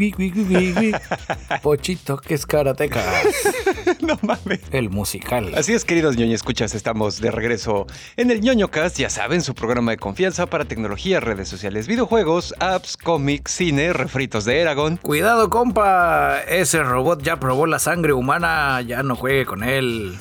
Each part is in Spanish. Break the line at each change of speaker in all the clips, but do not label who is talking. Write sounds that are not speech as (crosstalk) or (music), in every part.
(laughs) Pochito que es karateca. (laughs)
No mames.
El musical.
Así es, queridos ñoño escuchas, estamos de regreso en el ñoño cast, ya saben, su programa de confianza para tecnología, redes sociales, videojuegos, apps, cómics, cine, refritos de Eragon.
Cuidado, compa. Ese robot ya probó la sangre humana. Ya no juegue con él.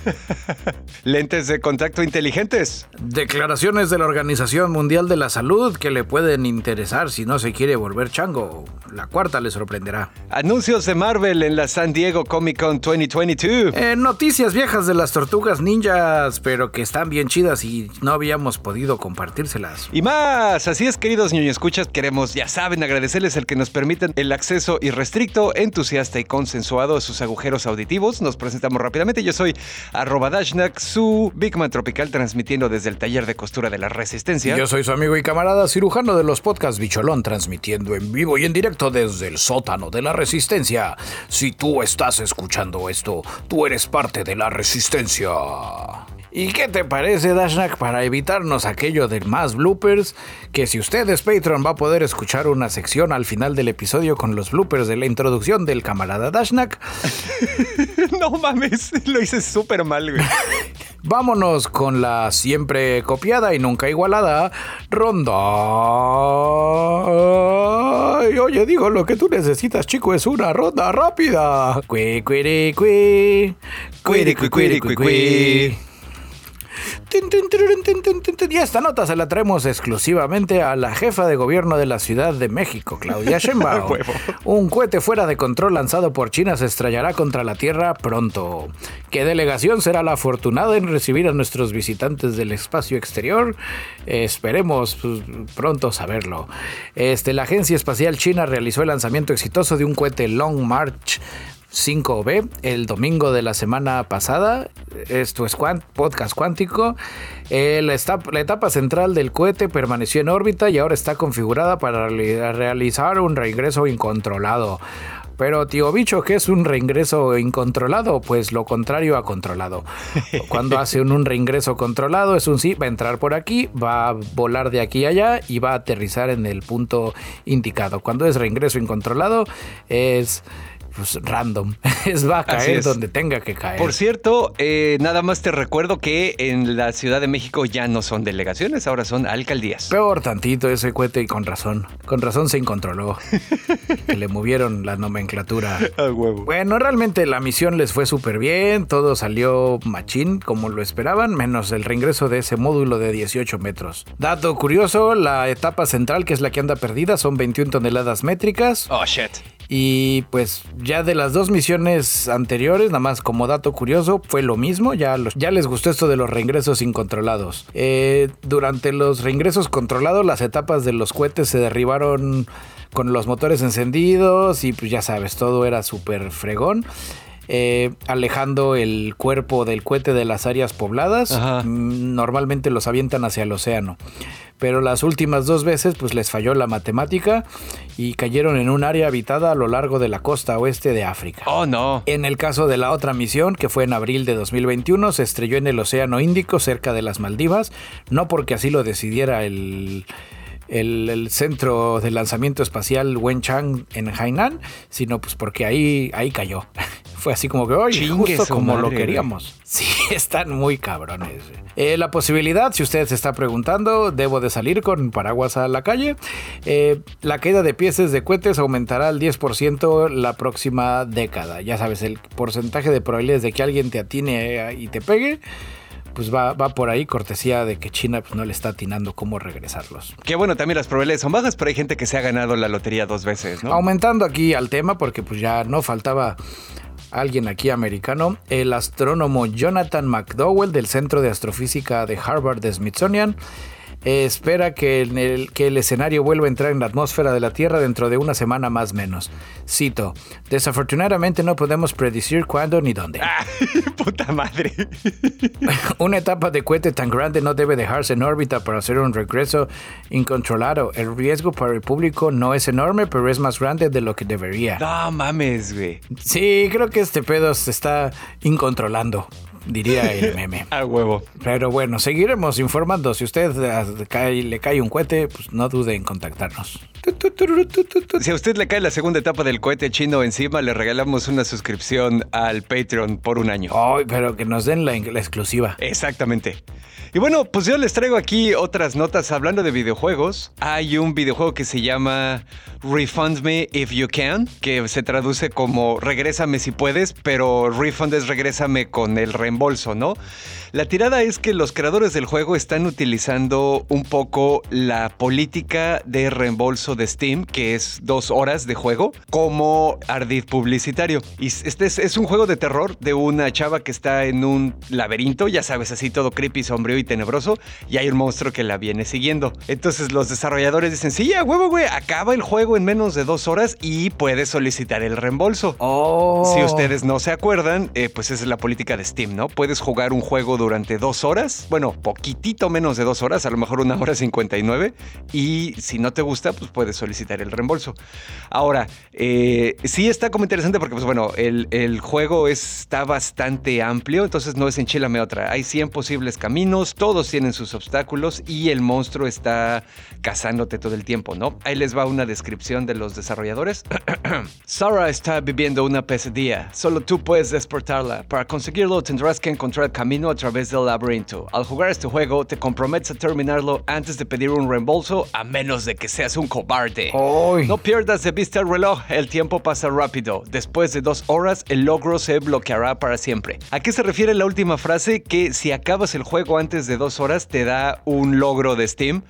(laughs)
Lentes de contacto inteligentes.
Declaraciones de la Organización Mundial de la Salud que le pueden interesar si no se quiere volver chango. La cuarta le sorprenderá.
Anuncios de Marvel en la San Diego Comic Con 2022.
Eh, noticias viejas de las tortugas ninjas, pero que están bien chidas y no habíamos podido compartírselas.
Y más, así es queridos ñoño escuchas, queremos, ya saben, agradecerles el que nos permiten el acceso irrestricto, entusiasta y consensuado a sus agujeros auditivos. Nos presentamos rápidamente, yo soy arroba Dashnak, su Bigman Tropical, transmitiendo desde el taller de costura de la Resistencia.
Yo soy su amigo y camarada cirujano de los podcasts Bicholón, transmitiendo en vivo y en directo desde el sótano de la Resistencia. Si tú estás escuchando esto, tú eres parte de la Resistencia. ¿Y qué te parece, Dashnak, para evitarnos aquello de más bloopers? Que si usted es Patreon va a poder escuchar una sección al final del episodio con los bloopers de la introducción del camarada Dashnak. (laughs)
no mames, lo hice súper mal, güey. (laughs)
Vámonos con la siempre copiada y nunca igualada ronda. Ay, oye, digo, lo que tú necesitas, chico, es una ronda rápida. Cui. Cuiri, cui, cuiri, cui, cui. Y esta nota se la traemos exclusivamente a la jefa de gobierno de la Ciudad de México, Claudia (laughs) Sheinbaum. Un cohete fuera de control lanzado por China se estrellará contra la Tierra pronto. ¿Qué delegación será la afortunada en recibir a nuestros visitantes del espacio exterior? Eh, esperemos pues, pronto saberlo. Este, la Agencia Espacial China realizó el lanzamiento exitoso de un cohete Long March 5B el domingo de la semana pasada. Esto es cuan- podcast cuántico. Eh, la, etapa central del cohete permaneció en órbita y ahora está configurada para reali- realizar un reingreso incontrolado. Pero tío bicho, ¿qué es un reingreso incontrolado? Pues lo contrario a controlado. (laughs) Cuando hace un, un reingreso controlado es un sí, va a entrar por aquí, va a volar de aquí a allá y va a aterrizar en el punto indicado. Cuando es reingreso incontrolado es pues, random. (laughs) Es va a caer
es.
donde tenga que caer.
Por cierto, eh, nada más te recuerdo que en la Ciudad de México ya no son delegaciones, ahora son alcaldías.
Peor tantito ese cohete y con razón. Con razón se incontroló. (laughs) que le movieron la nomenclatura.
A huevo.
Bueno, realmente la misión les fue súper bien, todo salió machín como lo esperaban, menos el reingreso de ese módulo de 18 metros. Dato curioso, la etapa central, que es la que anda perdida, son 21 toneladas métricas.
Oh, shit.
Y pues ya de las dos misiones anteriores, nada más como dato curioso, fue lo mismo. Ya, los- ya les gustó esto de los reingresos incontrolados. Eh, durante los reingresos controlados, las etapas de los cohetes se derribaron con los motores encendidos y pues ya sabes, todo era súper fregón. Eh, alejando el cuerpo del cohete de las áreas pobladas.
Ajá.
Mm, Normalmente los avientan hacia el océano. Pero las últimas dos veces pues les falló la matemática y cayeron en un área habitada a lo largo de la costa oeste de África.
Oh, no.
En el caso de la otra misión, que fue en abril de 2021, se estrelló en el Océano Índico cerca de las Maldivas, no porque así lo decidiera el, el, el centro de lanzamiento espacial Wenchang en Hainan, sino pues porque ahí, ahí cayó. (laughs) Fue así como que, oye,
Chingue
justo como lo queríamos. Sí, (laughs) están muy cabrones. Eh, la posibilidad, si usted se está preguntando, debo de salir con paraguas a la calle. Eh, la caída de piezas de cohetes aumentará al 10% la próxima década. Ya sabes, el porcentaje de probabilidades de que alguien te atine eh, y te pegue, pues va, va por ahí, cortesía de que China pues, no le está atinando cómo regresarlos.
Que bueno, también las probabilidades son bajas, pero hay gente que se ha ganado la lotería dos veces, ¿no?
Aumentando aquí al tema, porque pues ya no faltaba alguien aquí americano, el astrónomo Jonathan McDowell del Centro de Astrofísica de Harvard de Smithsonian eh, espera que, en el, que el escenario vuelva a entrar en la atmósfera de la Tierra dentro de una semana más menos. Cito, desafortunadamente no podemos predecir cuándo ni dónde.
Ah, (laughs) puta madre. (laughs)
Una etapa de cohete tan grande no debe dejarse en órbita para hacer un regreso incontrolado. El riesgo para el público no es enorme, pero es más grande de lo que debería.
No mames, güey.
Sí, creo que este pedo se está incontrolando. Diría el meme. (laughs)
A huevo.
Pero bueno, seguiremos informando. Si usted le cae un cohete, pues no dude en contactarnos.
Si a usted le cae la segunda etapa del cohete chino encima, le regalamos una suscripción al Patreon por un año.
Ay, pero que nos den la, la exclusiva.
Exactamente. Y bueno, pues yo les traigo aquí otras notas hablando de videojuegos. Hay un videojuego que se llama Refund Me If You Can, que se traduce como regrésame si puedes, pero refund es regrésame con el reembolso, ¿no? La tirada es que los creadores del juego están utilizando un poco la política de reembolso de Steam, que es dos horas de juego, como ardid publicitario. Y este es, un juego de terror de una chava que está en un laberinto, ya sabes, así todo creepy, sombrío y tenebroso, y hay un monstruo que la viene siguiendo. Entonces los desarrolladores dicen, sí, a huevo, güey, acaba el juego en menos de dos horas y puedes solicitar el reembolso.
Oh.
Si ustedes no se acuerdan, eh, pues esa es la política de Steam, ¿no? Puedes jugar un juego durante dos horas, bueno, poquitito menos de dos horas, a lo mejor una hora 59, y si no te gusta, pues puedes solicitar el reembolso. Ahora, eh, sí está como interesante porque, pues bueno, el, el juego está bastante amplio, entonces no es enchilame otra. Hay 100 posibles caminos, todos tienen sus obstáculos y el monstruo está cazándote todo el tiempo, ¿no? Ahí les va una descripción de los desarrolladores. (clears throat) Sara está viviendo una pesadilla, solo tú puedes despertarla. Para conseguirlo tendrás que encontrar el camino a través del laberinto. Al jugar este juego te comprometes a terminarlo antes de pedir un reembolso a menos de que seas un cobarde. No pierdas de vista el reloj, el tiempo pasa rápido. Después de dos horas el logro se bloqueará para siempre. ¿A qué se refiere la última frase? Que si acabas el juego antes de dos horas te da un logro de Steam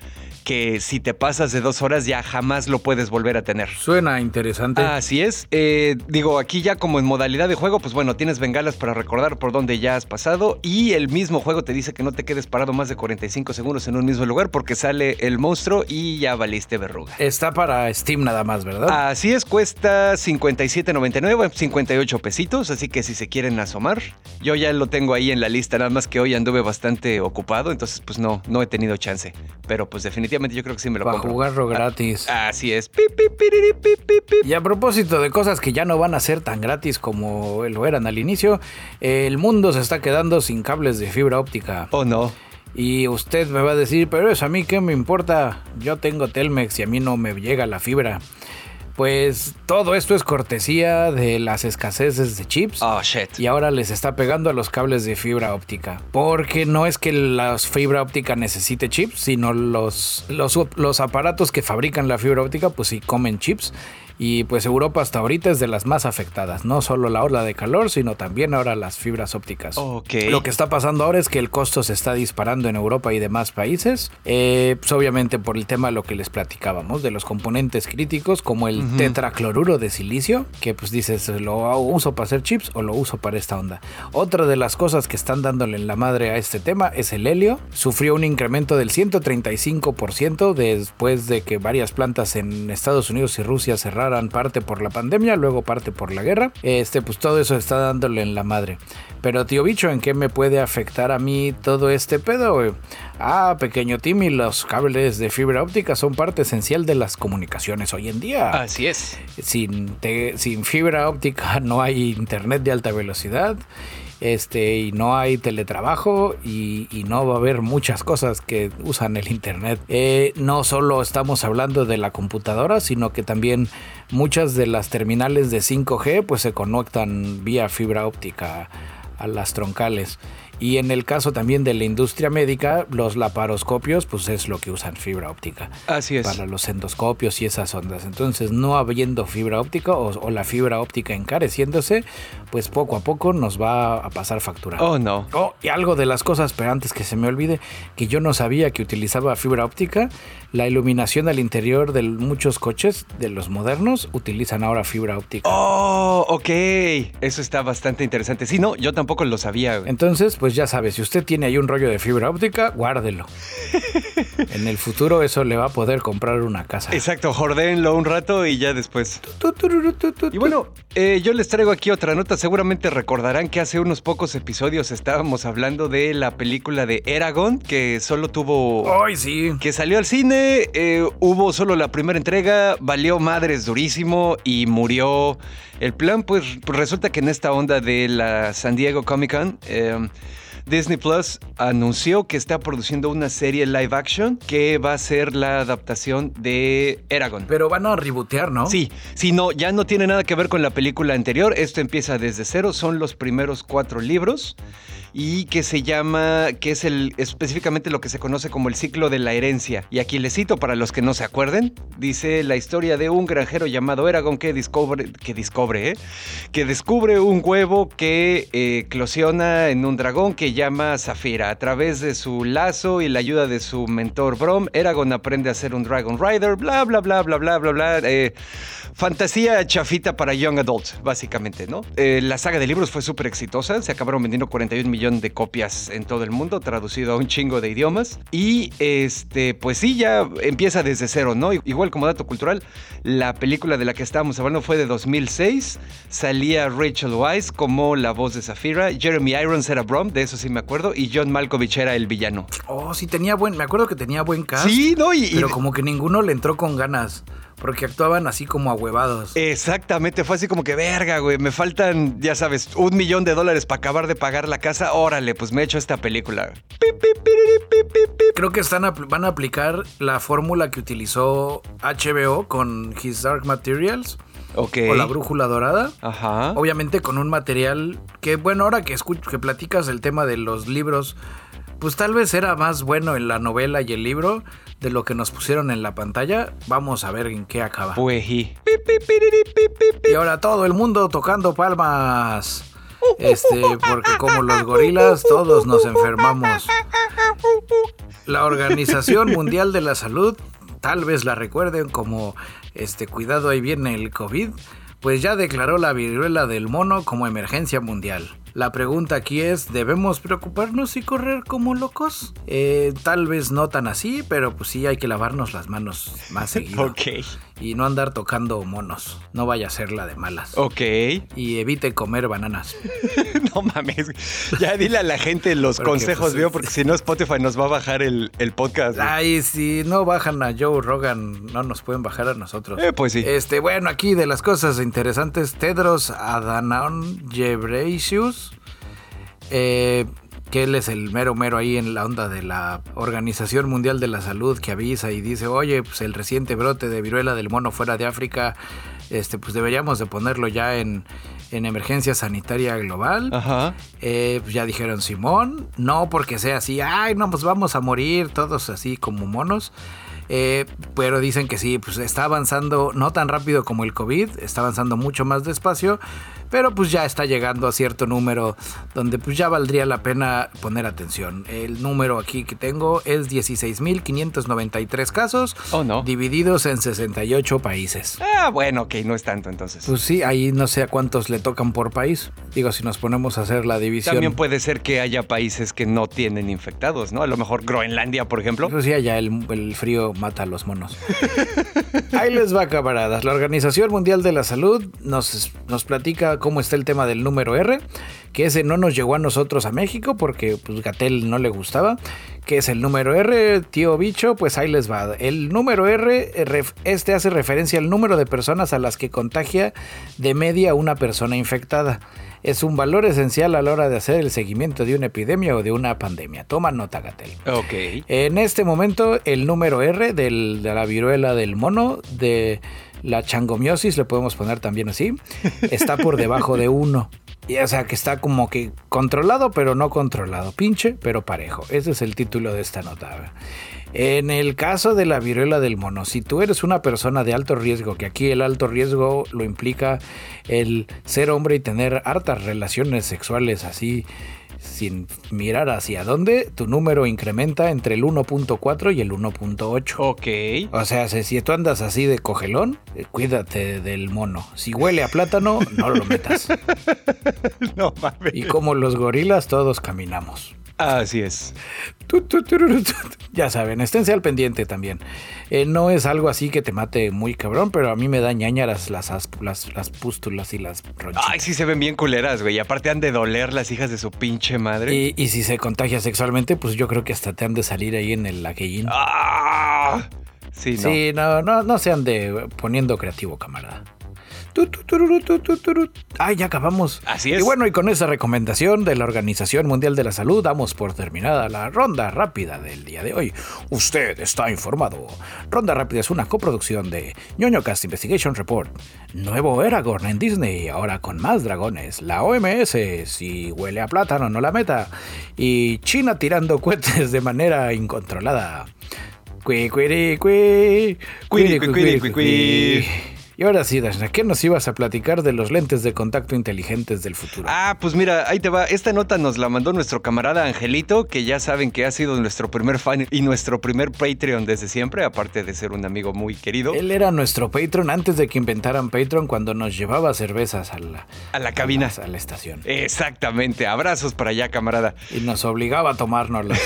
que si te pasas de dos horas ya jamás lo puedes volver a tener.
Suena interesante.
Así es. Eh, digo, aquí ya como en modalidad de juego, pues bueno, tienes bengalas para recordar por dónde ya has pasado y el mismo juego te dice que no te quedes parado más de 45 segundos en un mismo lugar porque sale el monstruo y ya valiste verruga.
Está para Steam nada más, ¿verdad?
Así es, cuesta 57.99, 58 pesitos, así que si se quieren asomar, yo ya lo tengo ahí en la lista, nada más que hoy anduve bastante ocupado, entonces pues no, no he tenido chance, pero pues definitivamente yo creo que sí me lo
Para jugarlo
ah,
gratis.
Así es.
Y a propósito de cosas que ya no van a ser tan gratis como lo eran al inicio, el mundo se está quedando sin cables de fibra óptica.
Oh no.
Y usted me va a decir, pero eso a mí qué me importa, yo tengo Telmex y a mí no me llega la fibra. Pues todo esto es cortesía de las escaseces de chips.
Oh, shit.
Y ahora les está pegando a los cables de fibra óptica. Porque no es que la fibra óptica necesite chips, sino los, los, los aparatos que fabrican la fibra óptica, pues sí comen chips. Y pues Europa hasta ahorita es de las más afectadas, no solo la ola de calor, sino también ahora las fibras ópticas. Lo que está pasando ahora es que el costo se está disparando en Europa y demás países, eh, pues obviamente por el tema de lo que les platicábamos, de los componentes críticos como el tetracloruro de silicio, que pues dices, lo uso para hacer chips o lo uso para esta onda. Otra de las cosas que están dándole en la madre a este tema es el helio. Sufrió un incremento del 135% después de que varias plantas en Estados Unidos y Rusia cerraron parte por la pandemia, luego parte por la guerra. Este, pues todo eso está dándole en la madre. Pero tío bicho, ¿en qué me puede afectar a mí todo este pedo? Ah, pequeño Timmy, los cables de fibra óptica son parte esencial de las comunicaciones hoy en día.
Así es.
Sin, sin fibra óptica (laughs) no hay internet de alta velocidad este, y no hay teletrabajo y, no va a haber muchas cosas que usan el internet. Eh, no solo estamos hablando de la computadora, sino que también muchas de las terminales de 5G pues se conectan vía fibra óptica a las troncales. Y en el caso también de la industria médica, los laparoscopios, pues es lo que usan fibra óptica.
Así es.
Para los endoscopios y esas ondas. Entonces, no habiendo fibra óptica o, la fibra óptica encareciéndose, pues poco a poco nos va a pasar factura.
Oh, no.
Oh, y algo de las cosas, pero antes que se me olvide, que yo no sabía que utilizaba fibra óptica, la iluminación al interior de muchos coches, de los modernos, utilizan ahora fibra óptica.
Oh, ok. Eso está bastante interesante. Sí, no, yo tampoco lo sabía.
Entonces, pues pues ya sabe, si usted tiene ahí un rollo de fibra óptica, guárdelo. (laughs) En el futuro eso le va a poder comprar una casa.
Exacto, jordéenlo un rato y ya después. Y bueno, eh, yo les traigo aquí otra nota. Seguramente recordarán que hace unos pocos episodios estábamos hablando de la película de Eragon, que solo tuvo...
¡Ay, sí!
Que salió al cine, eh, hubo solo la primera entrega, valió madres durísimo y murió. El plan, pues resulta que en esta onda de la San Diego Comic Con... Eh, Disney Plus anunció que está produciendo una serie live action que va a ser la adaptación de Eragon.
Pero van a rebotear, ¿no?
Sí, sí, no, ya no tiene nada que ver con la película anterior. Esto empieza desde cero, son los primeros cuatro libros y que se llama, que es el específicamente lo que se conoce como el ciclo de la herencia. Y aquí les cito para los que no se acuerden, dice la historia de un granjero llamado Eragon que descubre, que descubre, ¿eh? que descubre un huevo que eh, eclosiona en un dragón que llama Zafira. A través de su lazo y la ayuda de su mentor Brom, Eragon aprende a ser un Dragon Rider, bla bla bla bla bla bla bla. Eh, fantasía chafita para young adults, básicamente, ¿no? Eh, la saga de libros fue súper exitosa, se acabaron vendiendo 41 millones de copias en todo el mundo, traducido a un chingo de idiomas. Y este, pues sí, ya empieza desde cero, ¿no? Igual como dato cultural, la película de la que estábamos hablando fue de 2006, salía Rachel Weisz como la voz de Zafira, Jeremy Irons era Brom, de eso sí me acuerdo, y John Malkovich era el villano.
Oh, sí, tenía buen, me acuerdo que tenía buen cast.
Sí, ¿no?
Y, pero como que ninguno le entró con ganas. Porque actuaban así como ahuevados.
Exactamente, fue así como que verga, güey. Me faltan, ya sabes, un millón de dólares para acabar de pagar la casa. Órale, pues me he hecho esta película.
Creo que están van a aplicar la fórmula que utilizó HBO con His Dark Materials.
Ok.
O la brújula dorada.
Ajá.
Obviamente con un material que, bueno, ahora que escucho, que platicas el tema de los libros, pues tal vez era más bueno en la novela y el libro de lo que nos pusieron en la pantalla. Vamos a ver en qué acaba.
Pues
y ahora todo el mundo tocando palmas. Este, porque como los gorilas todos nos enfermamos. La Organización Mundial de la Salud, tal vez la recuerden como este cuidado ahí viene el COVID, pues ya declaró la viruela del mono como emergencia mundial. La pregunta aquí es, ¿debemos preocuparnos y correr como locos? Eh, tal vez no tan así, pero pues sí hay que lavarnos las manos más (laughs) seguido.
ok.
Y no andar tocando monos. No vaya a ser la de malas.
Ok.
Y evite comer bananas. (laughs)
no mames. Ya dile a la gente los consejos, pues, porque si no Spotify nos va a bajar el, podcast.
Ay, si no bajan a Joe Rogan, no nos pueden bajar a nosotros.
Eh, pues sí.
Este, bueno, aquí de las cosas interesantes, Tedros Adhanom Ghebreyesus eh, que él es el mero mero ahí en la onda de la Organización Mundial de la Salud que avisa y dice, oye, pues el reciente brote de viruela del mono fuera de África, este, pues deberíamos de ponerlo ya en, emergencia sanitaria global.
Ajá.
Eh, pues ya dijeron Simón, no porque sea así, ay, no, pues vamos a morir todos así como monos. Eh, pero dicen que sí, pues está avanzando no tan rápido como el COVID, está avanzando mucho más despacio, pero pues ya está llegando a cierto número donde pues ya valdría la pena poner atención. El número aquí que tengo es 16.593 casos,
oh, no.
divididos en 68 países.
Ah, bueno, ok, no es tanto entonces.
Pues sí, ahí no sé a cuántos le tocan por país. Digo, si nos ponemos a hacer la división.
También puede ser que haya países que no tienen infectados, ¿no? A lo mejor Groenlandia, por ejemplo.
Pues sí, allá el, el frío mata a los monos. (laughs) ahí les va, camaradas. La Organización Mundial de la Salud nos, nos platica cómo está el tema del número R, que ese no nos llegó a nosotros a México porque pues Gatel no le gustaba, que es el número R, tío bicho, pues ahí les va. El número R, este hace referencia al número de personas a las que contagia de media una persona infectada. Es un valor esencial a la hora de hacer el seguimiento de una epidemia o de una pandemia. Toma nota, Gatel.
Ok.
En este momento, el número R de la viruela del mono, de la changomiosis, le podemos poner también así, está por debajo de 1. O sea, que está como que controlado, pero no controlado. Pinche, pero parejo. Ese es el título de esta nota. En el caso de la viruela del mono, si tú eres una persona de alto riesgo, que aquí el alto riesgo lo implica el ser hombre y tener hartas relaciones sexuales así sin mirar hacia dónde, tu número incrementa entre el 1.4 y el 1.8.
Ok.
O sea, si tú andas así de cogelón, eh, cuídate del mono. Si huele a plátano, no lo metas. (laughs)
no mames.
Y como los gorilas, todos caminamos.
Así es.
Ya saben, esténse al pendiente también. Eh, no es algo así que te mate muy cabrón, pero a mí me da ñaña las, las, las, pústulas y las
ronchitas. Ay, sí se ven bien culeras, güey. Y aparte han de doler las hijas de su pinche madre.
Y, si se contagia sexualmente, pues yo creo que hasta te han de salir ahí en el laquellín. ¡Ah! Sí, no. Sí, no, no, no se ande poniendo creativo, camarada. Ay, ya acabamos.
Así es.
Y bueno, y con esa recomendación de la Organización Mundial de la Salud, damos por terminada la ronda rápida del día de hoy. Usted está informado. Ronda rápida es una coproducción de ñoño Cast Investigation Report, Nuevo Aragorn en Disney, ahora con más dragones, la OMS, si huele a plátano no la meta, y China tirando cohetes de manera incontrolada. Cui, cui, cui, cui, cui, cui, cui. Y ahora sí, Dashna, ¿qué nos ibas a platicar de los lentes de contacto inteligentes del futuro?
Ah, pues mira, ahí te va. Esta nota nos la mandó nuestro camarada Angelito, que ya saben que ha sido nuestro primer fan y nuestro primer Patreon desde siempre, aparte de ser un amigo muy querido.
Él era nuestro Patreon antes de que inventaran Patreon cuando nos llevaba cervezas a la,
a la cabina.
A la, estación.
Exactamente. Abrazos para allá, camarada.
Y nos obligaba a tomárnoslo. (laughs)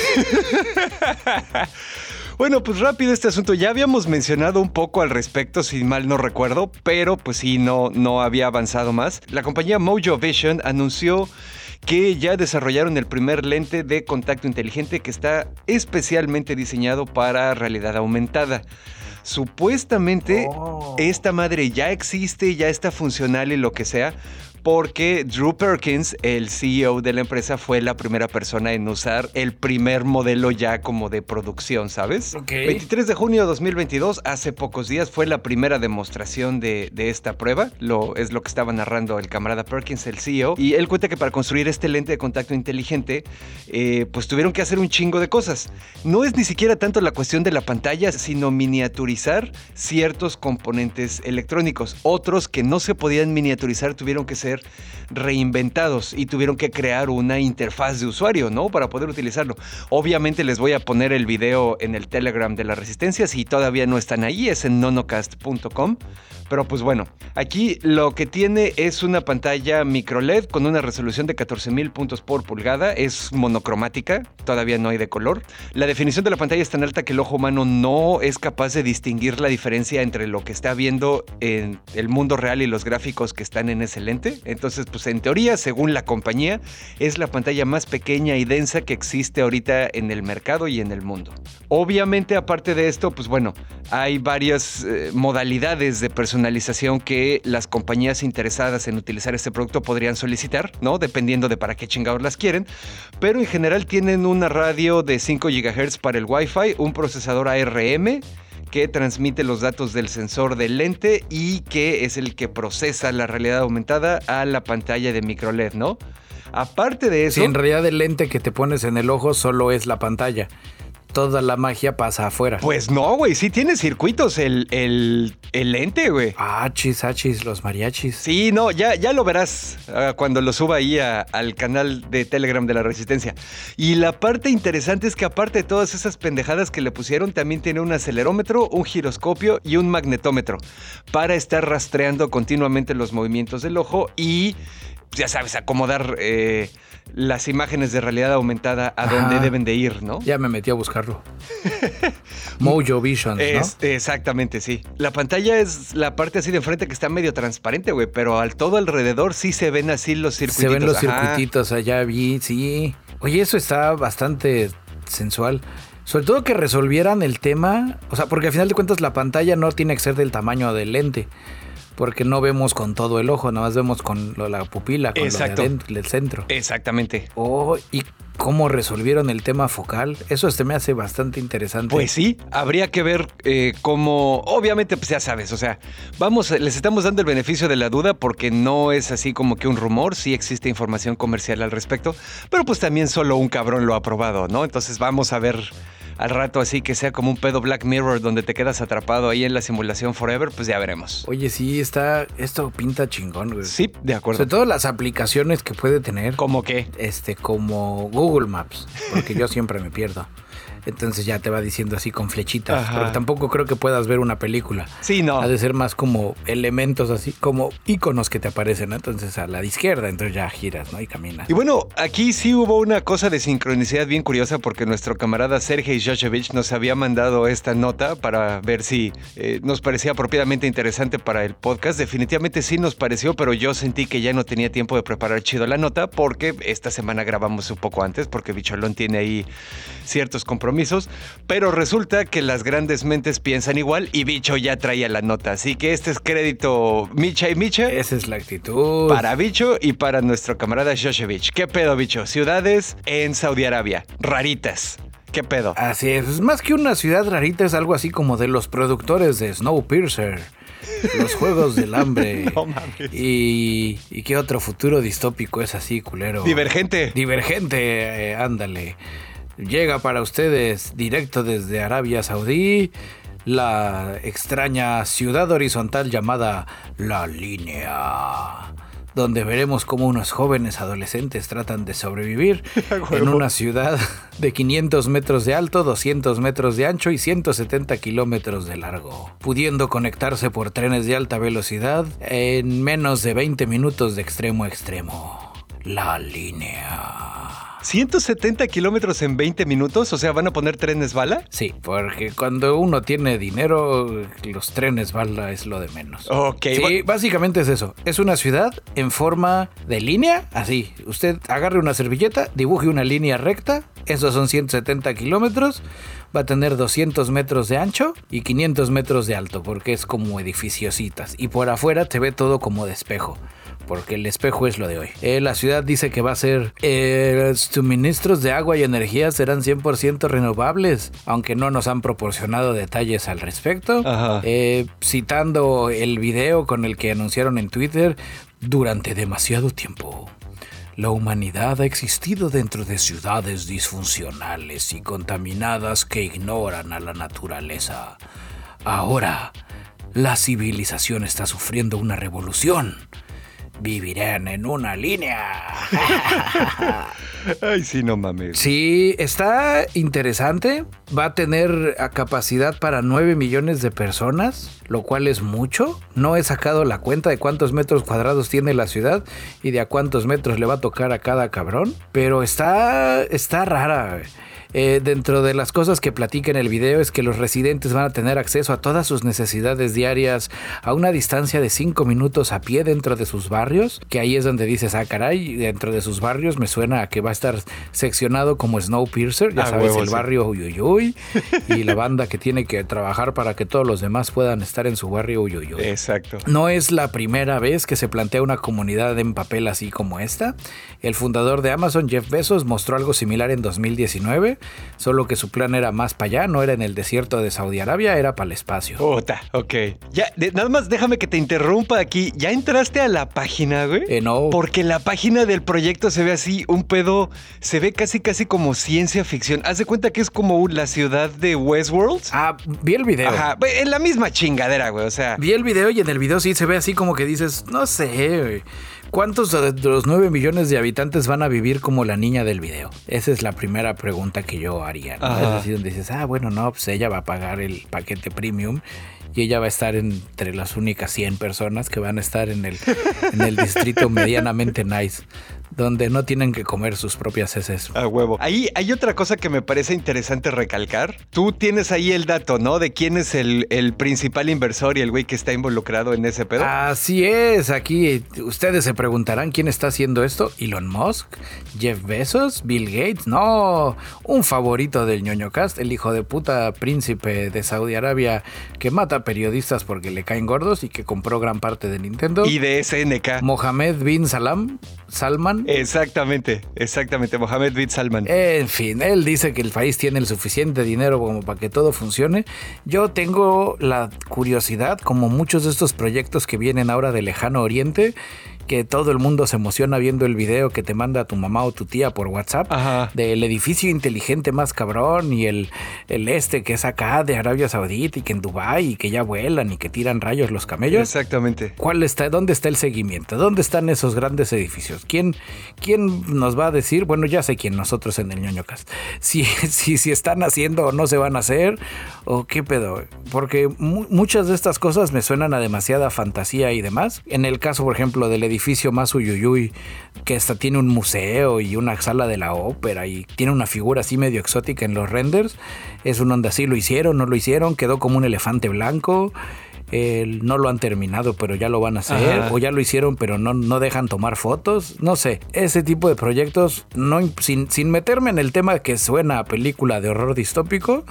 Bueno, pues rápido este asunto. Ya habíamos mencionado un poco al respecto, si mal no recuerdo, pero pues sí, no, no había avanzado más. La compañía Mojo Vision anunció que ya desarrollaron el primer lente de contacto inteligente que está especialmente diseñado para realidad aumentada. Supuestamente oh. esta madre ya existe, ya está funcional y lo que sea, porque Drew Perkins, el CEO de la empresa, fue la primera persona en usar el primer modelo ya como de producción, ¿sabes? 23 de junio de 2022, hace pocos días, fue la primera demostración de, esta prueba. Lo, es lo que estaba narrando el camarada Perkins, el CEO. Y él cuenta que para construir este lente de contacto inteligente, eh, pues tuvieron que hacer un chingo de cosas. No es ni siquiera tanto la cuestión de la pantalla, sino miniaturizar ciertos componentes electrónicos. Otros que no se podían miniaturizar tuvieron que ser reinventados y tuvieron que crear una interfaz de usuario, ¿no? Para poder utilizarlo. Obviamente les voy a poner el video en el Telegram de la Resistencia si todavía no están ahí, es en nonocast.com. Pero pues bueno, aquí lo que tiene es una pantalla micro LED con una resolución de 14.000 puntos por pulgada, es monocromática, todavía no hay de color. La definición de la pantalla es tan alta que el ojo humano no es capaz de distinguir la diferencia entre lo que está viendo en el mundo real y los gráficos que están en ese lente. Entonces, pues en teoría, según la compañía, es la pantalla más pequeña y densa que existe ahorita en el mercado y en el mundo. Obviamente, aparte de esto, pues bueno, hay varias eh, modalidades de personalización que las compañías interesadas en utilizar este producto podrían solicitar, ¿no? Dependiendo de para qué chingados las quieren. Pero en general tienen una radio de 5 GHz para el Wi-Fi, un procesador ARM, que transmite los datos del sensor del lente y que es el que procesa la realidad aumentada a la pantalla de micro LED, ¿no? Aparte de eso.
Sí, en realidad el lente que te pones en el ojo solo es la pantalla toda la magia pasa afuera.
Pues no, güey, sí tiene circuitos el, el, el lente, güey.
Achis, achis, los mariachis.
Sí, no, ya, ya lo verás ah, cuando lo suba ahí al canal de Telegram de la Resistencia. Y la parte interesante es que aparte de todas esas pendejadas que le pusieron, también tiene un acelerómetro, un giroscopio y un magnetómetro para estar rastreando continuamente los movimientos del ojo y, ya sabes, acomodar... Eh, las imágenes de realidad aumentada a dónde deben de ir, ¿no?
Ya me metí a buscarlo. (laughs) Mojo Vision, ¿no?
exactamente, sí. La pantalla es la parte así de enfrente que está medio transparente, güey, pero al todo alrededor sí se ven así los circuitos.
Se ven los circuititos, allá vi, sí. Oye, eso está bastante sensual. Sobre todo que resolvieran el tema, o sea, porque al final de cuentas la pantalla no tiene que ser del tamaño del lente porque no vemos con todo el ojo, nada más vemos con la pupila, con Exacto. del centro.
Exactamente.
Oh, y cómo resolvieron el tema focal, eso este me hace bastante interesante.
Pues sí, habría que ver eh, cómo, obviamente, pues ya sabes, o sea, vamos, les estamos dando el beneficio de la duda porque no es así como que un rumor, sí existe información comercial al respecto, pero pues también solo un cabrón lo ha probado, ¿no? Entonces vamos a ver al rato así que sea como un pedo Black Mirror donde te quedas atrapado ahí en la simulación forever, pues ya veremos.
Oye, sí, está, esto pinta chingón, güey.
Sí, de acuerdo.
Sobre todo las aplicaciones que puede tener.
¿Como qué?
Este, como Google Maps, porque yo siempre me pierdo. Entonces ya te va diciendo así con flechitas.
Ajá.
Pero tampoco creo que puedas ver una película.
Sí, no.
Ha de ser más como elementos así, como iconos que te aparecen, ¿no? Entonces a la de izquierda, entonces ya giras, ¿no? Y caminas.
Y bueno, aquí sí hubo una cosa de sincronicidad bien curiosa porque nuestro camarada Sergei Joshevich nos había mandado esta nota para ver si eh, nos parecía apropiadamente interesante para el podcast. Definitivamente sí nos pareció, pero yo sentí que ya no tenía tiempo de preparar chido la nota porque esta semana grabamos un poco antes porque Bicholón tiene ahí ciertos compromisos. Pero resulta que las grandes mentes piensan igual y Bicho ya traía la nota. Así que este es crédito Micha y Micha.
Esa es la actitud.
Para Bicho y para nuestro camarada Shoshevich. ¿Qué pedo, Bicho? Ciudades en Saudi Arabia. Raritas. ¿Qué pedo?
Así es, es más que una ciudad rarita, es algo así como de los productores de Snowpiercer, los Juegos del Hambre. (laughs)
No mames.
Y, y qué otro futuro distópico es así, culero.
Divergente.
Divergente, eh, ándale. Llega para ustedes directo desde Arabia Saudí la extraña ciudad horizontal llamada La Línea, donde veremos cómo unos jóvenes adolescentes tratan de sobrevivir (laughs) en una ciudad de 500 metros de alto, 200 metros de ancho y 170 kilómetros de largo, pudiendo conectarse por trenes de alta velocidad en menos de 20 minutos de extremo a extremo. La línea.
170 kilómetros en 20 minutos, o sea, ¿van a poner trenes bala?
Sí, porque cuando uno tiene dinero, los trenes bala es lo de menos.
Ok,
Sí, básicamente es eso. Es una ciudad en forma de línea, así. Usted agarre una servilleta, dibuje una línea recta, esos son 170 kilómetros, va a tener 200 metros de ancho y 500 metros de alto, porque es como edificiositas. Y por afuera te ve todo como de espejo. Porque el espejo es lo de hoy. Eh, la ciudad dice que va a ser. eh, suministros de agua y energía serán 100% renovables. Aunque no nos han proporcionado detalles al respecto. Eh, citando el video con el que anunciaron en Twitter, durante demasiado tiempo. La humanidad ha existido dentro de ciudades disfuncionales y contaminadas que ignoran a la naturaleza. Ahora, la civilización está sufriendo una revolución. Vivirán en una línea. (laughs)
Ay, sí, no mames.
Sí, está interesante. Va a tener a capacidad para 9 millones de personas, lo cual es mucho. No he sacado la cuenta de cuántos metros cuadrados tiene la ciudad y de a cuántos metros le va a tocar a cada cabrón. Pero está, está rara. Eh, dentro de las cosas que platica en el video es que los residentes van a tener acceso a todas sus necesidades diarias a una distancia de 5 minutos a pie dentro de sus barrios, que ahí es donde dices, ah, caray, dentro de sus barrios me suena a que va a estar seccionado como Snowpiercer, ya
Ah,
sabes,
huevo,
el
sí.
barrio Uyuyuy (laughs) y la banda que tiene que trabajar para que todos los demás puedan estar en su barrio Uyuyuy.
Exacto.
No es la primera vez que se plantea una comunidad en papel así como esta. El fundador de Amazon, Jeff Bezos, mostró algo similar en 2019, solo que su plan era más para allá, no era en el desierto de Saudi Arabia, era para el espacio.
Puta, ok. Ya, de- nada más déjame que te interrumpa aquí. ¿Ya entraste a la página, güey?
Eh, no.
Porque la página del proyecto se ve así, un pedo, se ve casi casi como ciencia ficción. Haz de cuenta que es como la ciudad de Westworld.
Ah, vi el video.
Ajá, en la misma chingadera, güey, o sea.
Vi el video y en el video sí se ve así como que dices, no sé, güey, ¿cuántos de los 9 millones de habitantes van a vivir como la niña del video? Esa es la primera pregunta que yo haría. Es así donde dices, ah, bueno, no, pues ella va a pagar el paquete premium y ella va a estar entre las únicas 100 personas que van a estar en el, en el distrito medianamente nice, donde no tienen que comer sus propias heces.
A huevo. Ahí hay otra cosa que me parece interesante recalcar. Tú tienes ahí el dato, ¿no? De quién es el, el principal inversor y el güey que está involucrado en ese pedo.
Así es, aquí eh, ustedes se preguntarán quién está haciendo esto. Elon Musk, Jeff Bezos, Bill Gates, no, un favorito del ñoño cast, el hijo de puta príncipe de Saudi Arabia que mata periodistas porque le caen gordos y que compró gran parte de Nintendo.
Y de SNK.
Mohamed bin Salam, Salman.
Exactamente, exactamente. Mohamed bin Salman.
En fin, él dice que el país tiene el suficiente dinero como para que todo funcione. Yo tengo la curiosidad, como muchos de estos proyectos que vienen ahora de lejano oriente, que todo el mundo se emociona viendo el video que te manda tu mamá o tu tía por WhatsApp
Ajá.
del edificio inteligente más cabrón y el, el este que es acá de Arabia Saudita y que en Dubái y que ya vuelan y que tiran rayos los camellos.
Exactamente.
¿Cuál está, ¿Dónde está el seguimiento? ¿Dónde están esos grandes edificios? ¿Quién, quién nos va a decir? Bueno, ya sé quién, nosotros en el ñoñocast. Si, (laughs) si, si están haciendo o no se van a hacer, o qué pedo. Porque mu- muchas de estas cosas me suenan a demasiada fantasía y demás. En el caso, por ejemplo, del edificio más uyuyuy, que hasta tiene un museo y una sala de la ópera y tiene una figura así medio exótica en los renders, es un onda así, lo hicieron, no lo hicieron, quedó como un elefante blanco. No lo han terminado, pero ya lo van a hacer.
Ajá.
O ya lo hicieron, pero no, no dejan tomar fotos. No sé. Ese tipo de proyectos, no, sin, sin meterme en el tema que suena a película de horror distópico,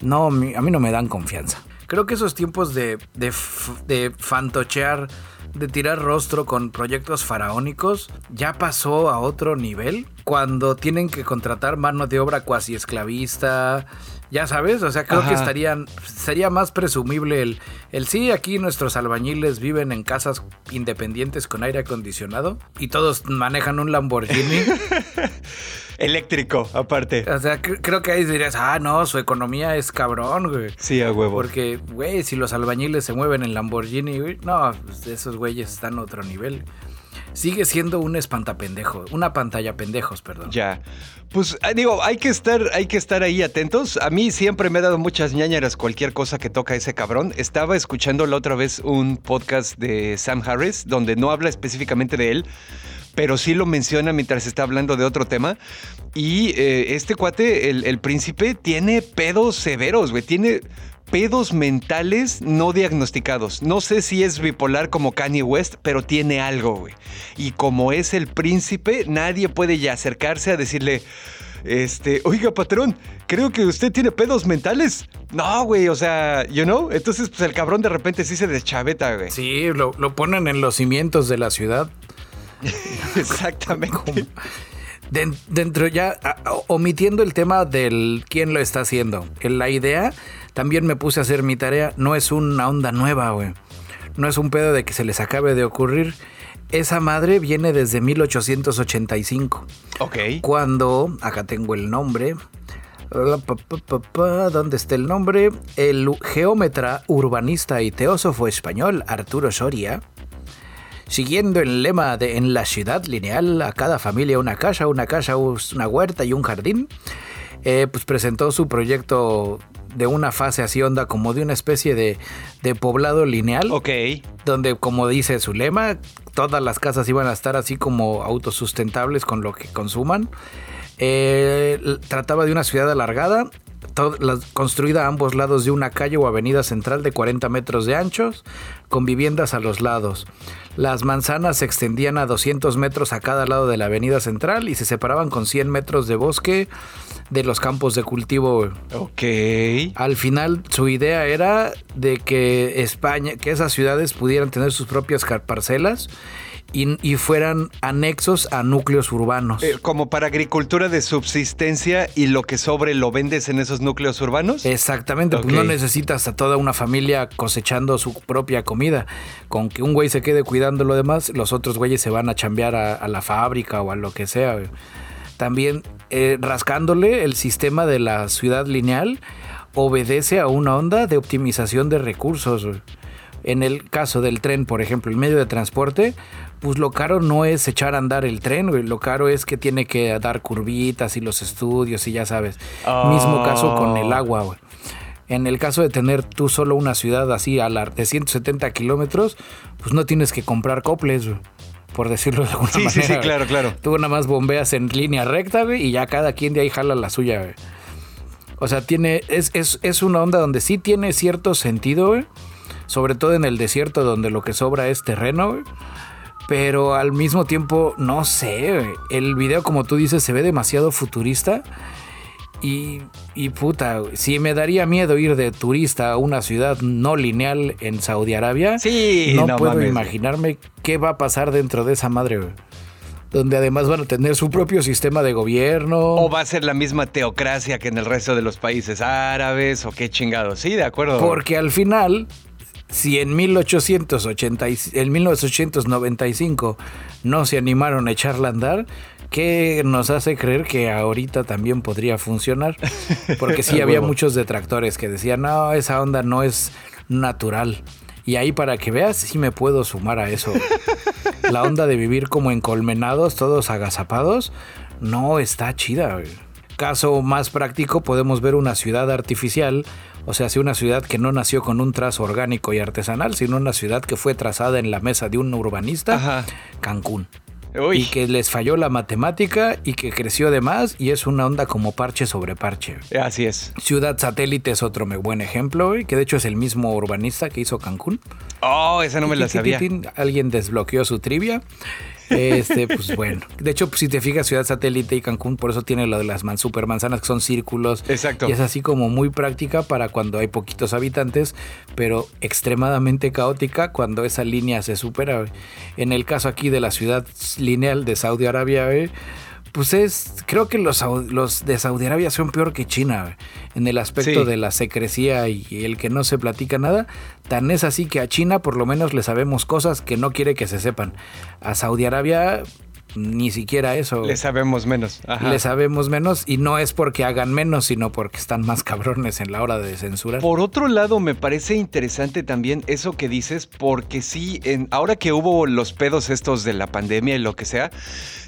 no, a mí no me dan confianza. Creo que esos tiempos de, de fantochear, de tirar rostro con proyectos faraónicos, ya pasó a otro nivel. Cuando tienen que contratar mano de obra cuasi esclavista. Ya sabes, o sea, creo que estarían, sería más presumible el, el sí, aquí nuestros albañiles viven en casas independientes con aire acondicionado y todos manejan un Lamborghini. (laughs)
Eléctrico, aparte.
o sea, cre- creo que ahí dirías, ah, no, su economía es cabrón, güey.
Sí, a huevo.
Porque, güey, si los albañiles se mueven en Lamborghini, güey, no, pues, esos güeyes están a otro nivel. Sigue siendo un espantapendejo, una pantalla pendejos, perdón.
Ya. Pues ah, digo, hay que estar, hay que estar ahí atentos. A mí siempre me ha dado muchas ñañaras cualquier cosa que toca ese cabrón. Estaba escuchando la otra vez un podcast de Sam Harris, donde no habla específicamente de él, pero sí lo menciona mientras está hablando de otro tema. Y eh, este cuate, el, príncipe, tiene pedos severos, güey. Tiene pedos mentales no diagnosticados. No sé si es bipolar como Kanye West, pero tiene algo, güey. Y como es el príncipe, nadie puede ya acercarse a decirle, este, oiga, patrón, creo que usted tiene pedos mentales. No, güey, o sea, you know. Entonces, pues el cabrón de repente sí se deschaveta, güey.
Sí, lo, lo ponen en los cimientos de la ciudad. (laughs)
Exactamente.
Den- dentro ya, omitiendo el tema del quién lo está haciendo, la idea, también me puse a hacer mi tarea, no es una onda nueva, güey. No es un pedo de que se les acabe de ocurrir. Esa madre viene desde 1885,
Ok.
cuando, acá tengo el nombre, ¿Dónde está el nombre? El geómetra, urbanista y teósofo español Arturo Soria, siguiendo el lema de en la ciudad lineal, a cada familia una casa, una casa, una huerta y un jardín, eh, pues presentó su proyecto de una fase así onda como de una especie de, de poblado lineal
Ok.
donde como dice su lema, todas las casas iban a estar así como autosustentables con lo que consuman. Eh, trataba de una ciudad alargada, construida a ambos lados de una calle o avenida central de 40 metros de anchos, con viviendas a los lados. Las manzanas se extendían a 200 metros a cada lado de la avenida central y se separaban con 100 metros de bosque de los campos de cultivo.
Ok.
Al final su idea era de que España, que esas ciudades pudieran tener sus propias parcelas y, y fueran anexos a núcleos urbanos.
Eh, como para agricultura de subsistencia y lo que sobre lo vendes en esos núcleos urbanos.
Exactamente, pues no necesitas a toda una familia cosechando su propia comida. Con que un güey se quede cuidando lo demás, los otros güeyes se van a chambear a, a la fábrica o a lo que sea. También eh, rascándole el sistema de la ciudad lineal obedece a una onda de optimización de recursos. En el caso del tren, por ejemplo, el medio de transporte, pues lo caro no es echar a andar el tren, güey. Lo caro es que tiene que dar curvitas y los estudios y ya sabes. Mismo caso con el
Oh.
agua, güey. En el caso de tener tú solo una ciudad así a la de 170 kilómetros, pues no tienes que comprar coples, güey, por decirlo de alguna
Sí, sí,
manera.
sí,
güey.
claro, claro.
Tú nada más bombeas en línea recta, güey, y ya cada quien de ahí jala la suya, güey. O sea, tiene, es, es, es una onda donde sí tiene cierto sentido, güey. Sobre todo en el desierto donde lo que sobra es terreno, güey. Pero al mismo tiempo, no sé, güey. El video, como tú dices, se ve demasiado futurista. Y, y puta, si me daría miedo ir de turista a una ciudad no lineal en Saudi Arabia,
Sí,
no,
no
puedo
mames,
imaginarme qué va a pasar dentro de esa madre, güey. Donde además van a tener su propio sistema de gobierno.
O va a ser la misma teocracia que en el resto de los países árabes o qué chingados. Sí, de acuerdo.
Porque al final, Si en, 1880, en 1895 no se animaron a echarla a andar, ¿qué nos hace creer que ahorita también podría funcionar? (laughs) Porque sí había muchos detractores que decían, no, esa onda no es natural. Y ahí para que veas, sí me puedo sumar a eso. (laughs) La onda de vivir como encolmenados, todos agazapados, no está chida. Caso más práctico, podemos ver una ciudad artificial, o sea, si una ciudad que no nació con un trazo orgánico y artesanal, sino una ciudad que fue trazada en la mesa de un urbanista, Cancún. Y que les falló la matemática y que creció de más y es una onda como parche sobre parche.
Así es.
Ciudad Satélite es otro buen ejemplo, que de hecho es el mismo urbanista que hizo Cancún.
Oh, esa no me la sabía.
Alguien desbloqueó su trivia. Este, pues bueno. De hecho, pues, si te fijas, Ciudad Satélite y Cancún, por eso tiene lo de las man, supermanzanas que son círculos.
Exacto.
Y es así como muy práctica para cuando hay poquitos habitantes, pero extremadamente caótica cuando esa línea se supera. En el caso aquí de la ciudad lineal de Saudi Arabia, pues es, creo que los, los de Saudi Arabia son peor que China en el aspecto de la secrecía y el que no se platica nada. Tan es así que a China por lo menos le sabemos cosas que no quiere que se sepan. A Saudi Arabia ni siquiera eso.
Le sabemos menos.
Le sabemos menos y no es porque hagan menos, sino porque están más cabrones en la hora de censurar.
Por otro lado, me parece interesante también eso que dices, porque sí, en, ahora que hubo los pedos estos de la pandemia y lo que sea,